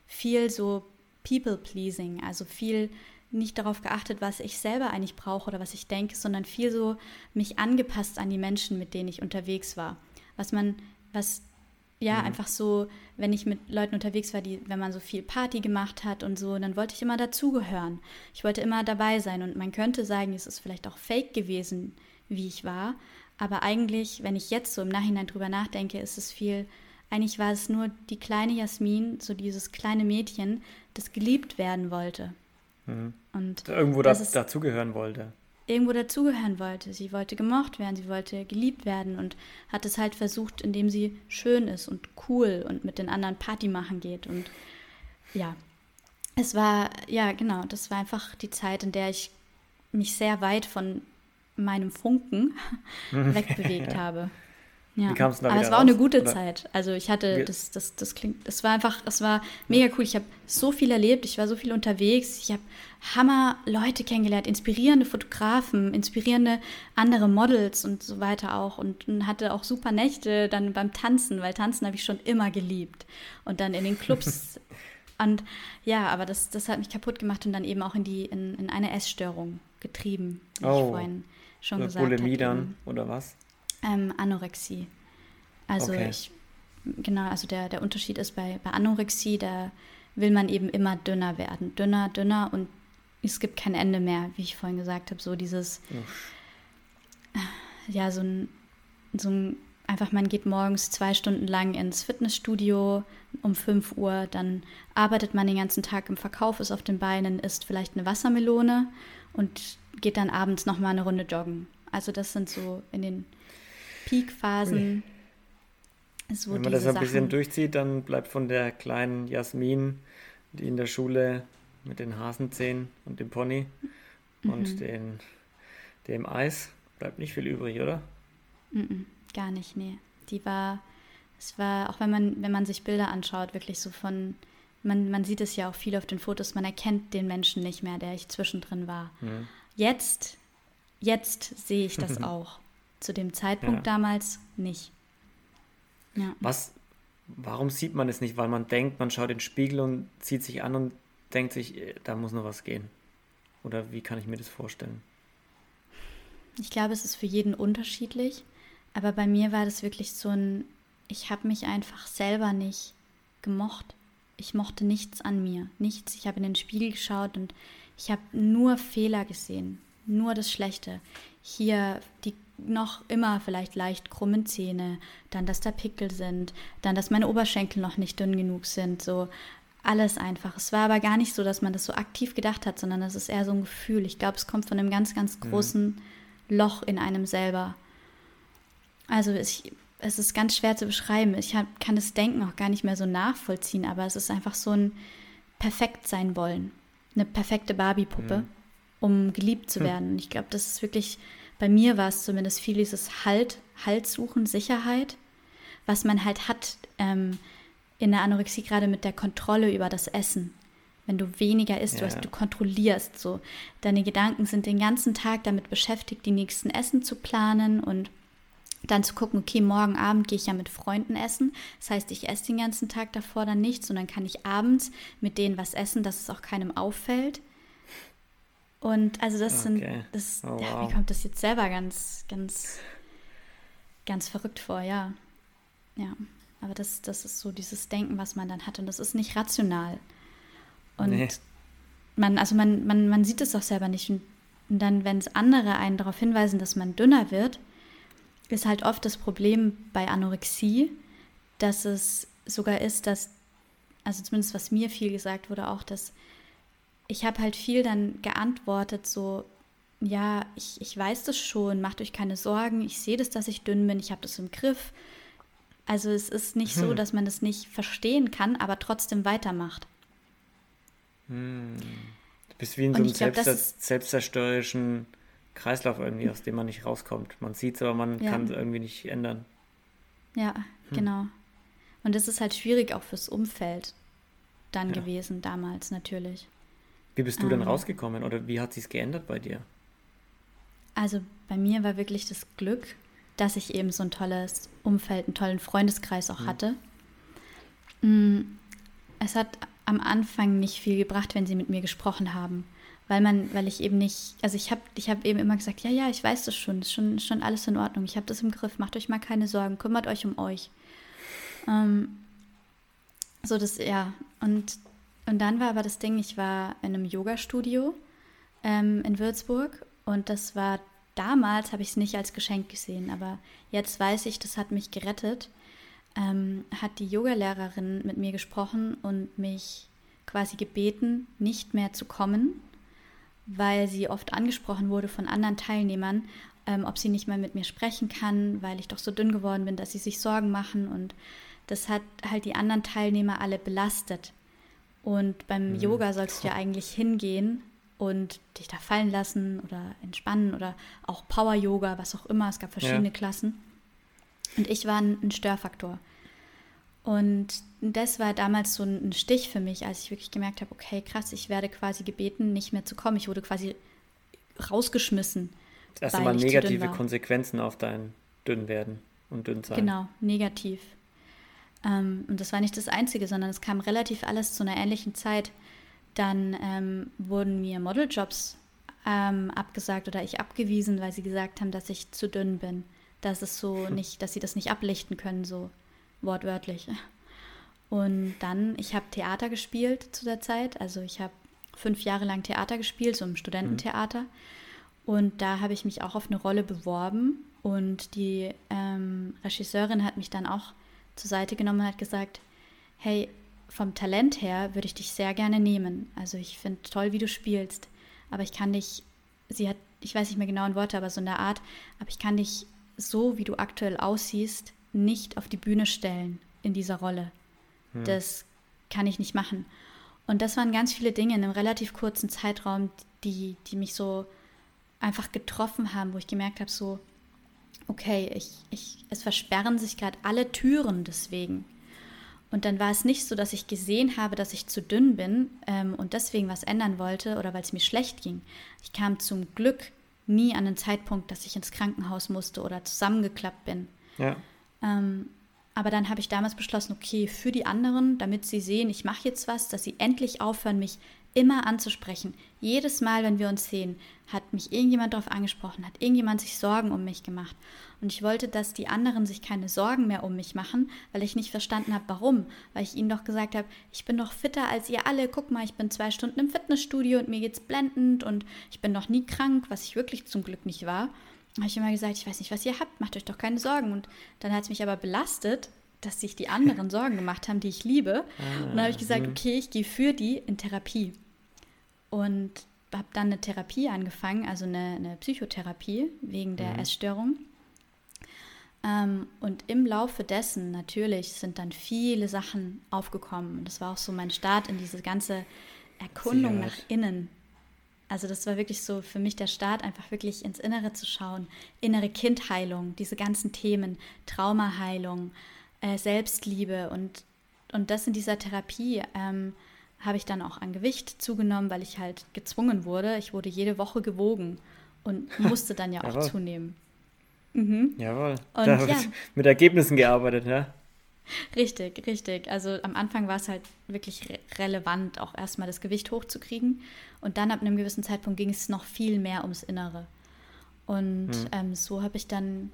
viel so People-Pleasing, also viel nicht darauf geachtet, was ich selber eigentlich brauche oder was ich denke, sondern viel so mich angepasst an die Menschen, mit denen ich unterwegs war. Was man, was ja, mhm. einfach so, wenn ich mit Leuten unterwegs war, die, wenn man so viel Party gemacht hat und so, dann wollte ich immer dazugehören. Ich wollte immer dabei sein und man könnte sagen, es ist vielleicht auch fake gewesen, wie ich war. Aber eigentlich, wenn ich jetzt so im Nachhinein drüber nachdenke, ist es viel, eigentlich war es nur die kleine Jasmin, so dieses kleine Mädchen, das geliebt werden wollte. Mhm. Und irgendwo da, dazugehören wollte irgendwo dazugehören wollte. Sie wollte gemocht werden, sie wollte geliebt werden und hat es halt versucht, indem sie schön ist und cool und mit den anderen Party machen geht. Und ja, es war, ja, genau, das war einfach die Zeit, in der ich mich sehr weit von meinem Funken wegbewegt habe. Ja. Wie kam's da Aber es war auch eine gute oder? Zeit. Also ich hatte, das, das, das klingt, es war einfach, es war mega cool. Ich habe so viel erlebt, ich war so viel unterwegs, ich habe Hammer Leute kennengelernt, inspirierende Fotografen, inspirierende andere Models und so weiter auch und, und hatte auch super Nächte dann beim Tanzen, weil Tanzen habe ich schon immer geliebt. Und dann in den Clubs und ja, aber das, das hat mich kaputt gemacht und dann eben auch in die, in, in eine Essstörung getrieben, wie oh. ich vorhin schon oder gesagt habe. Bulimie dann, oder was? Ähm, Anorexie. Also okay. ich, genau, also der, der Unterschied ist bei, bei Anorexie, da will man eben immer dünner werden. Dünner, dünner und es gibt kein Ende mehr, wie ich vorhin gesagt habe. So dieses, Uff. ja, so ein, so ein, einfach man geht morgens zwei Stunden lang ins Fitnessstudio um 5 Uhr, dann arbeitet man den ganzen Tag im Verkauf, ist auf den Beinen, isst vielleicht eine Wassermelone und geht dann abends nochmal eine Runde joggen. Also das sind so in den Peakphasen. So Wenn man das ein Sachen. bisschen durchzieht, dann bleibt von der kleinen Jasmin, die in der Schule mit den Hasenzähnen und dem Pony mhm. und den, dem Eis, bleibt nicht viel übrig, oder? Mhm, gar nicht, nee. Die war, es war, auch wenn man, wenn man sich Bilder anschaut, wirklich so von, man, man sieht es ja auch viel auf den Fotos, man erkennt den Menschen nicht mehr, der ich zwischendrin war. Mhm. Jetzt, jetzt sehe ich das auch. Zu dem Zeitpunkt ja. damals nicht. Ja. Was, warum sieht man es nicht? Weil man denkt, man schaut in den Spiegel und zieht sich an und denkt sich, äh, da muss noch was gehen. Oder wie kann ich mir das vorstellen? Ich glaube, es ist für jeden unterschiedlich. Aber bei mir war das wirklich so ein, ich habe mich einfach selber nicht gemocht. Ich mochte nichts an mir, nichts. Ich habe in den Spiegel geschaut und ich habe nur Fehler gesehen, nur das Schlechte. Hier die noch immer vielleicht leicht krummen Zähne, dann, dass da Pickel sind, dann, dass meine Oberschenkel noch nicht dünn genug sind, so alles einfach. Es war aber gar nicht so, dass man das so aktiv gedacht hat, sondern es ist eher so ein Gefühl. Ich glaube, es kommt von einem ganz, ganz mhm. großen mhm. Loch in einem selber. Also ich, es ist ganz schwer zu beschreiben. Ich hab, kann das Denken auch gar nicht mehr so nachvollziehen, aber es ist einfach so ein perfekt sein wollen. Eine perfekte Barbie-Puppe, mhm. um geliebt zu hm. werden. Und ich glaube, das ist wirklich bei mir war es zumindest viel dieses Halt, Halt suchen, Sicherheit, was man halt hat ähm, in der Anorexie gerade mit der Kontrolle über das Essen. Wenn du weniger isst, ja. du, du kontrollierst so. Deine Gedanken sind den ganzen Tag damit beschäftigt, die nächsten Essen zu planen und dann zu gucken, okay, morgen Abend gehe ich ja mit Freunden essen. Das heißt, ich esse den ganzen Tag davor dann nichts, sondern kann ich abends mit denen was essen, dass es auch keinem auffällt. Und also das okay. sind, das, oh, wow. ja, mir kommt das jetzt selber ganz, ganz, ganz verrückt vor, ja. Ja, aber das, das ist so dieses Denken, was man dann hat und das ist nicht rational. Und nee. man, also man, man, man sieht es doch selber nicht. Und dann, wenn es andere einen darauf hinweisen, dass man dünner wird, ist halt oft das Problem bei Anorexie, dass es sogar ist, dass, also zumindest was mir viel gesagt wurde, auch, dass ich habe halt viel dann geantwortet, so, ja, ich, ich weiß das schon, macht euch keine Sorgen, ich sehe das, dass ich dünn bin, ich habe das im Griff. Also es ist nicht hm. so, dass man das nicht verstehen kann, aber trotzdem weitermacht. Hm. Du bist wie in so einem glaub, selbst, selbstzerstörerischen Kreislauf irgendwie, aus dem man nicht rauskommt. Man sieht es, aber man ja. kann es irgendwie nicht ändern. Ja, hm. genau. Und das ist halt schwierig auch fürs Umfeld dann ja. gewesen, damals natürlich. Wie bist du ähm, denn rausgekommen oder wie hat sich geändert bei dir? Also bei mir war wirklich das Glück, dass ich eben so ein tolles Umfeld, einen tollen Freundeskreis auch mhm. hatte. Mm, es hat am Anfang nicht viel gebracht, wenn sie mit mir gesprochen haben, weil man, weil ich eben nicht, also ich habe, ich habe eben immer gesagt, ja, ja, ich weiß das schon, ist schon, ist schon alles in Ordnung, ich habe das im Griff, macht euch mal keine Sorgen, kümmert euch um euch. Ähm, so das, ja, und, und dann war aber das Ding, ich war in einem Yoga-Studio ähm, in Würzburg und das war damals, habe ich es nicht als Geschenk gesehen, aber jetzt weiß ich, das hat mich gerettet. Ähm, hat die Yogalehrerin mit mir gesprochen und mich quasi gebeten, nicht mehr zu kommen, weil sie oft angesprochen wurde von anderen Teilnehmern, ähm, ob sie nicht mehr mit mir sprechen kann, weil ich doch so dünn geworden bin, dass sie sich Sorgen machen. Und das hat halt die anderen Teilnehmer alle belastet. Und beim mhm. Yoga sollst du ja eigentlich hingehen und dich da fallen lassen oder entspannen oder auch Power-Yoga, was auch immer. Es gab verschiedene ja. Klassen. Und ich war ein, Störfaktor. Und das war damals so ein Stich für mich, als ich wirklich gemerkt habe, okay, krass, ich werde quasi gebeten, nicht mehr zu kommen. Ich wurde quasi rausgeschmissen. Das erste Mal negative Konsequenzen auf dein Dünnwerden und Dünnsein. Genau, negativ. Ähm, und das war nicht das Einzige, sondern es kam relativ alles zu einer ähnlichen Zeit. Dann ähm, wurden mir Modeljobs ähm, abgesagt oder ich abgewiesen, weil sie gesagt haben, dass ich zu dünn bin. Dass es so hm. nicht, dass sie das nicht ablichten können, so wortwörtlich. Und dann, ich habe Theater gespielt zu der Zeit. Also ich habe fünf Jahre lang Theater gespielt, so im Studententheater. Mhm. Und da habe ich mich auch auf eine Rolle beworben. Und die ähm, Regisseurin hat mich dann auch zur Seite genommen und hat gesagt, hey, vom Talent her würde ich dich sehr gerne nehmen. Also ich finde toll, wie du spielst, aber ich kann dich, sie hat, ich weiß nicht mehr genau in Worte, aber so in der Art, aber ich kann dich so, wie du aktuell aussiehst, nicht auf die Bühne stellen in dieser Rolle. Hm. Das kann ich nicht machen. Und das waren ganz viele Dinge in einem relativ kurzen Zeitraum, die, die mich so einfach getroffen haben, wo ich gemerkt habe, so, okay, ich, ich, es versperren sich gerade alle Türen deswegen. Und dann war es nicht so, dass ich gesehen habe, dass ich zu dünn bin ähm, und deswegen was ändern wollte oder weil es mir schlecht ging. Ich kam zum Glück nie an den Zeitpunkt, dass ich ins Krankenhaus musste oder zusammengeklappt bin. Ja. Ähm, aber dann habe ich damals beschlossen, okay, für die anderen, damit sie sehen, ich mache jetzt was, dass sie endlich aufhören, mich immer anzusprechen. Jedes Mal, wenn wir uns sehen, hat mich irgendjemand darauf angesprochen, hat irgendjemand sich Sorgen um mich gemacht. Und ich wollte, dass die anderen sich keine Sorgen mehr um mich machen, weil ich nicht verstanden habe, warum. Weil ich ihnen doch gesagt habe, ich bin doch fitter als ihr alle. Guck mal, ich bin zwei Stunden im Fitnessstudio und mir geht's blendend und ich bin noch nie krank, was ich wirklich zum Glück nicht war. Habe ich immer gesagt, ich weiß nicht, was ihr habt, macht euch doch keine Sorgen. Und dann hat es mich aber belastet, dass sich die anderen Sorgen gemacht haben, die ich liebe. Ah, und dann habe ich gesagt, mhm. okay, ich gehe für die in Therapie. Und habe dann eine Therapie angefangen, also eine, eine Psychotherapie wegen der mhm. Essstörung. Ähm, und im Laufe dessen natürlich sind dann viele Sachen aufgekommen. Und das war auch so mein Start in diese ganze Erkundung nach innen. Also das war wirklich so für mich der Start, einfach wirklich ins Innere zu schauen. Innere Kindheilung, diese ganzen Themen, Traumaheilung, äh, Selbstliebe und, und das in dieser Therapie. Ähm, habe ich dann auch an Gewicht zugenommen, weil ich halt gezwungen wurde. Ich wurde jede Woche gewogen und musste dann ja auch zunehmen. Mhm. Jawohl. Und da ja. mit Ergebnissen gearbeitet, ja? Richtig, richtig. Also am Anfang war es halt wirklich re relevant, auch erstmal das Gewicht hochzukriegen. Und dann ab einem gewissen Zeitpunkt ging es noch viel mehr ums Innere. Und mhm. ähm, so habe ich dann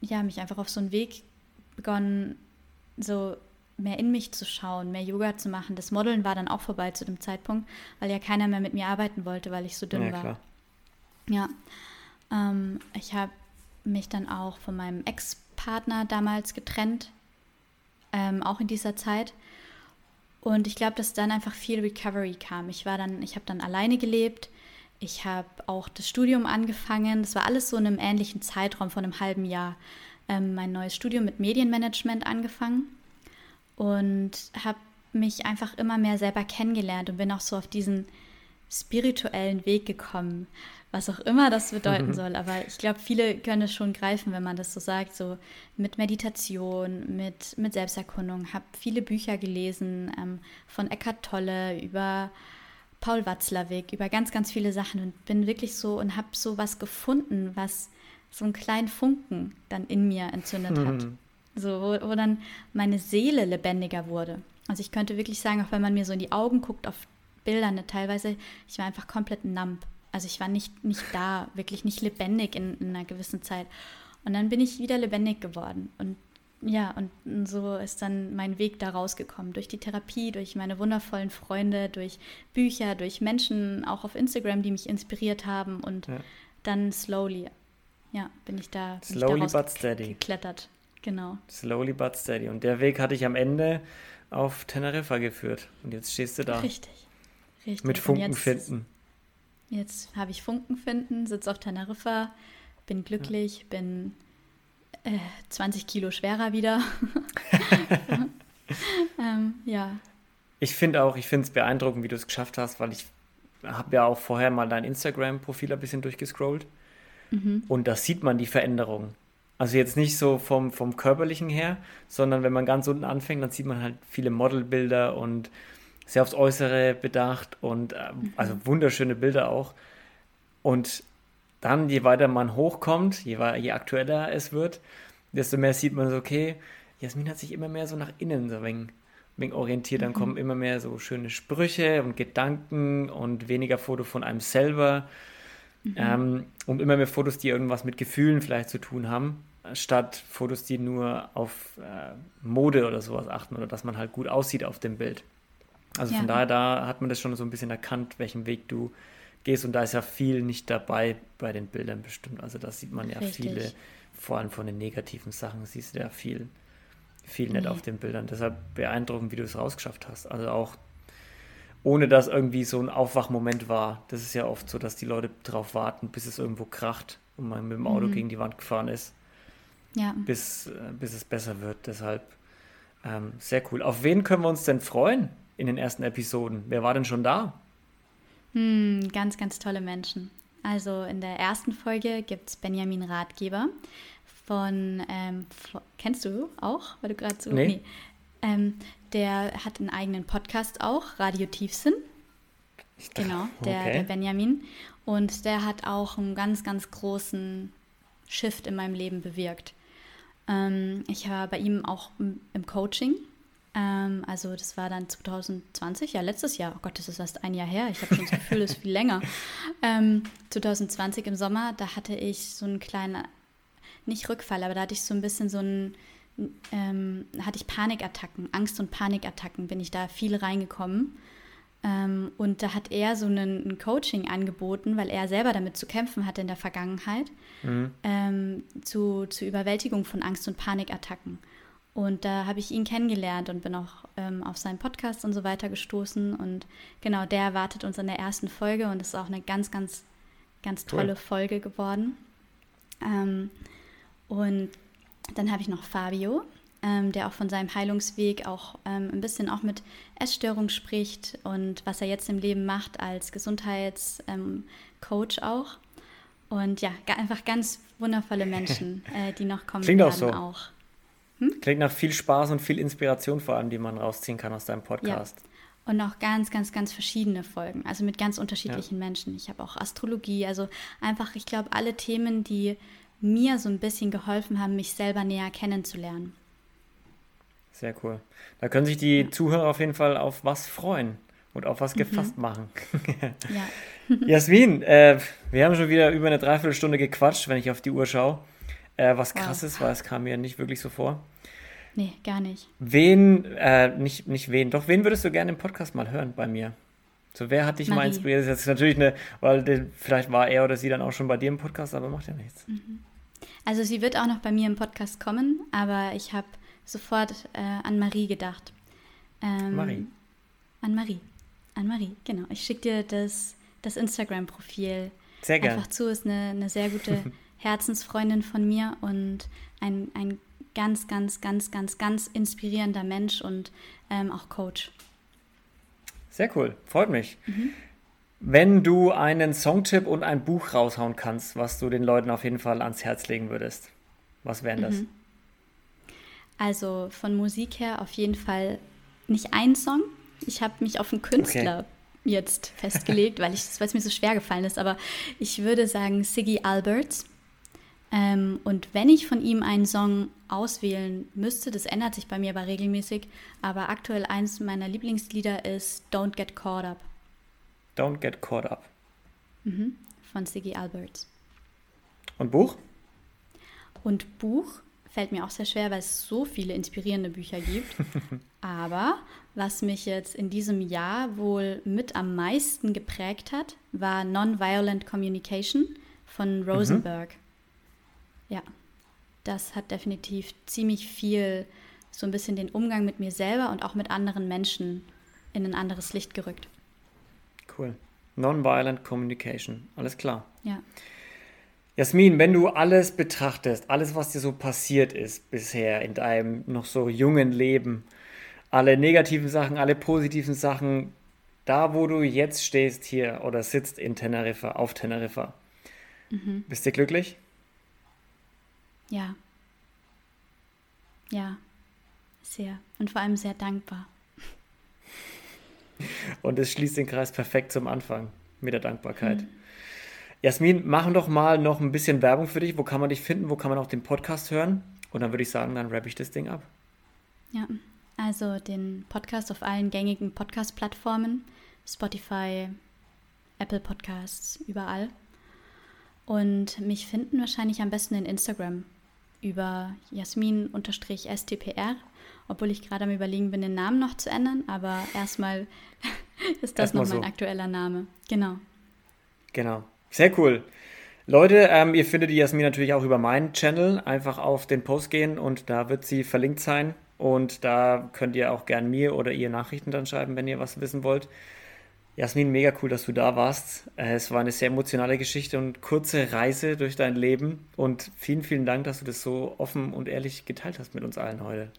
ja mich einfach auf so einen Weg begonnen, so mehr in mich zu schauen, mehr Yoga zu machen. Das Modeln war dann auch vorbei zu dem Zeitpunkt, weil ja keiner mehr mit mir arbeiten wollte, weil ich so dünn ja, war. Klar. Ja, ähm, ich habe mich dann auch von meinem Ex-Partner damals getrennt, ähm, auch in dieser Zeit. Und ich glaube, dass dann einfach viel Recovery kam. Ich war dann, ich habe dann alleine gelebt. Ich habe auch das Studium angefangen. Das war alles so in einem ähnlichen Zeitraum von einem halben Jahr. Ähm, mein neues Studium mit Medienmanagement angefangen und habe mich einfach immer mehr selber kennengelernt und bin auch so auf diesen spirituellen Weg gekommen, was auch immer das bedeuten soll. Aber ich glaube, viele können es schon greifen, wenn man das so sagt, so mit Meditation, mit, mit Selbsterkundung. Habe viele Bücher gelesen, ähm, von Eckhart Tolle über Paul Watzlawick, über ganz, ganz viele Sachen und bin wirklich so und habe so was gefunden, was so einen kleinen Funken dann in mir entzündet hat. So, wo, wo dann meine Seele lebendiger wurde. Also ich könnte wirklich sagen, auch wenn man mir so in die Augen guckt auf Bildern, ne, teilweise, ich war einfach komplett numb. Also ich war nicht, nicht da, wirklich nicht lebendig in, in einer gewissen Zeit. Und dann bin ich wieder lebendig geworden. Und ja, und so ist dann mein Weg da rausgekommen. Durch die Therapie, durch meine wundervollen Freunde, durch Bücher, durch Menschen, auch auf Instagram, die mich inspiriert haben. Und ja. dann slowly, ja, bin ich da, bin slowly ich da but steady. geklettert. Genau. Slowly but steady. Und der Weg hatte ich am Ende auf Teneriffa geführt. Und jetzt stehst du da. Richtig. Richtig. Mit Funken jetzt, finden. Jetzt habe ich Funken finden, sitze auf Teneriffa, bin glücklich, ja. bin äh, 20 Kilo schwerer wieder. ähm, ja. Ich finde auch, ich finde es beeindruckend, wie du es geschafft hast, weil ich habe ja auch vorher mal dein Instagram-Profil ein bisschen durchgescrollt. Mhm. Und da sieht man die Veränderung. Also jetzt nicht so vom, vom körperlichen her, sondern wenn man ganz unten anfängt, dann sieht man halt viele Modelbilder und sehr aufs Äußere bedacht und äh, mhm. also wunderschöne Bilder auch. Und dann, je weiter man hochkommt, je, je aktueller es wird, desto mehr sieht man so, okay, Jasmin hat sich immer mehr so nach innen so wenig orientiert. Dann mhm. kommen immer mehr so schöne Sprüche und Gedanken und weniger Foto von einem selber. Mhm. Ähm, und immer mehr Fotos, die irgendwas mit Gefühlen vielleicht zu tun haben, statt Fotos, die nur auf äh, Mode oder sowas achten oder dass man halt gut aussieht auf dem Bild. Also ja. von daher, da hat man das schon so ein bisschen erkannt, welchen Weg du gehst. Und da ist ja viel nicht dabei bei den Bildern bestimmt. Also da sieht man ja Richtig. viele, vor allem von den negativen Sachen, siehst du ja viel, viel nee. nicht auf den Bildern. Deshalb beeindruckend, wie du es rausgeschafft hast. Also auch ohne dass irgendwie so ein Aufwachmoment war. Das ist ja oft so, dass die Leute darauf warten, bis es irgendwo kracht und man mit dem Auto mhm. gegen die Wand gefahren ist. Ja. Bis, äh, bis es besser wird. Deshalb ähm, sehr cool. Auf wen können wir uns denn freuen in den ersten Episoden? Wer war denn schon da? Hm, ganz, ganz tolle Menschen. Also in der ersten Folge gibt es Benjamin Ratgeber von, ähm, von, kennst du auch, weil du gerade so, nee. nee. Ähm, der hat einen eigenen Podcast auch, Radio Tiefsinn. Genau, der, okay. der Benjamin. Und der hat auch einen ganz, ganz großen Shift in meinem Leben bewirkt. Ähm, ich war bei ihm auch im Coaching. Ähm, also das war dann 2020, ja letztes Jahr. Oh Gott, das ist erst ein Jahr her. Ich habe schon das Gefühl, das ist viel länger. Ähm, 2020 im Sommer, da hatte ich so einen kleinen, nicht Rückfall, aber da hatte ich so ein bisschen so einen ähm, hatte ich Panikattacken, Angst- und Panikattacken, bin ich da viel reingekommen. Ähm, und da hat er so einen, ein Coaching angeboten, weil er selber damit zu kämpfen hatte in der Vergangenheit, mhm. ähm, zu, zur Überwältigung von Angst- und Panikattacken. Und da habe ich ihn kennengelernt und bin auch ähm, auf seinen Podcast und so weiter gestoßen. Und genau, der erwartet uns in der ersten Folge und es ist auch eine ganz, ganz, ganz tolle cool. Folge geworden. Ähm, und dann habe ich noch Fabio, ähm, der auch von seinem Heilungsweg auch ähm, ein bisschen auch mit Essstörung spricht und was er jetzt im Leben macht als Gesundheitscoach ähm, auch. Und ja, einfach ganz wundervolle Menschen, äh, die noch kommen Klingt auch. So. auch. Hm? Klingt nach viel Spaß und viel Inspiration vor allem, die man rausziehen kann aus deinem Podcast. Ja. Und auch ganz, ganz, ganz verschiedene Folgen, also mit ganz unterschiedlichen ja. Menschen. Ich habe auch Astrologie, also einfach, ich glaube, alle Themen, die mir so ein bisschen geholfen haben, mich selber näher kennenzulernen. Sehr cool. Da können sich die. Zuhörer auf jeden Fall auf was freuen und auf was mhm. gefasst mhm. machen. ja. Jasmin, äh, wir haben schon wieder über eine Dreiviertelstunde gequatscht, wenn ich auf die Uhr schaue. Äh, was krass wow. ist, weil es kam mir nicht wirklich so vor. Nee, gar nicht. Wen, äh, nicht, nicht wen, doch wen würdest du gerne im Podcast mal hören bei mir? So, wer hat dich Marie. mal inspiriert? Das ist jetzt natürlich eine, weil den, vielleicht war er oder sie dann auch schon bei dir im Podcast, aber macht ja nichts. Mhm. Also sie wird auch noch bei mir im Podcast kommen, aber ich habe sofort äh, an Marie gedacht. Ähm, Marie. An Marie. An Marie, genau. Ich schicke dir das, das Instagram-Profil sehr gerne. einfach zu. Ist eine, eine sehr gute Herzensfreundin von mir und ein, ein ganz, ganz, ganz, ganz, ganz inspirierender Mensch und ähm, auch Coach. Sehr cool, freut mich. Mhm. Wenn du einen Songtipp und ein Buch raushauen kannst, was du den Leuten auf jeden Fall ans Herz legen würdest, was wären das? Mhm. Also von Musik her auf jeden Fall nicht ein Song. Ich habe mich auf einen Künstler okay. jetzt festgelegt, weil es mir so schwer gefallen ist. Aber ich würde sagen Siggy Alberts. Ähm, und wenn ich von ihm einen Song auswählen müsste, das ändert sich bei mir aber regelmäßig, aber aktuell eins meiner Lieblingslieder ist Don't Get Caught Up. Don't Get Caught Up. Mhm, von Siggy Alberts. Und Buch? Und Buch fällt mir auch sehr schwer, weil es so viele inspirierende Bücher gibt. aber was mich jetzt in diesem Jahr wohl mit am meisten geprägt hat, war Nonviolent Communication von mhm. Rosenberg. Mhm. Ja, das hat definitiv ziemlich viel so ein bisschen den Umgang mit mir selber und auch mit anderen Menschen in ein anderes Licht gerückt. Cool. Nonviolent Communication, alles klar. Ja. Jasmin, wenn du alles betrachtest, alles, was dir so passiert ist bisher in deinem noch so jungen Leben, alle negativen Sachen, alle positiven Sachen, da wo du jetzt stehst hier oder sitzt in Teneriffa, auf Teneriffa, mhm. bist du glücklich? Ja. Ja, sehr. Und vor allem sehr dankbar. Und es schließt den Kreis perfekt zum Anfang mit der Dankbarkeit. Mhm. Jasmin, machen doch mal noch ein bisschen Werbung für dich. Wo kann man dich finden? Wo kann man auch den Podcast hören? Und dann würde ich sagen, dann rappe ich das Ding ab. Ja, also den Podcast auf allen gängigen Podcast-Plattformen. Spotify, Apple Podcasts, überall. Und mich finden wahrscheinlich am besten in Instagram über Jasmin-STPR, obwohl ich gerade am Überlegen bin, den Namen noch zu ändern, aber erstmal ist das erstmal noch mein so. aktueller Name. Genau. Genau. Sehr cool. Leute, ähm, ihr findet die Jasmin natürlich auch über meinen Channel. Einfach auf den Post gehen und da wird sie verlinkt sein. Und da könnt ihr auch gern mir oder ihr Nachrichten dann schreiben, wenn ihr was wissen wollt. Jasmin, mega cool, dass du da warst. Äh, es war eine sehr emotionale Geschichte und kurze Reise durch dein Leben. Und vielen, vielen Dank, dass du das so offen und ehrlich geteilt hast mit uns allen heute.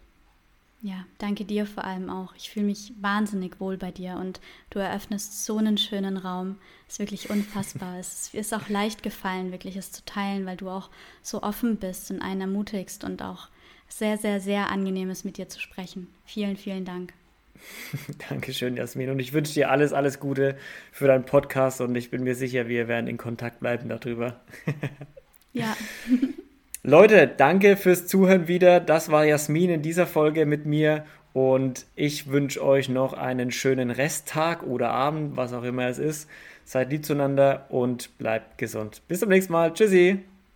Ja, danke dir vor allem auch. Ich fühle mich wahnsinnig wohl bei dir und du eröffnest so einen schönen Raum. Es ist wirklich unfassbar. es ist auch leicht gefallen, wirklich es zu teilen, weil du auch so offen bist und einen ermutigst und auch sehr, sehr, sehr angenehm ist, mit dir zu sprechen. Vielen, vielen Dank. Dankeschön, Jasmin. Und ich wünsche dir alles, alles Gute für deinen Podcast und ich bin mir sicher, wir werden in Kontakt bleiben darüber. ja. Leute, danke fürs Zuhören wieder. Das war Jasmin in dieser Folge mit mir und ich wünsche euch noch einen schönen Resttag oder Abend, was auch immer es ist. Seid lieb zueinander und bleibt gesund. Bis zum nächsten Mal. Tschüssi.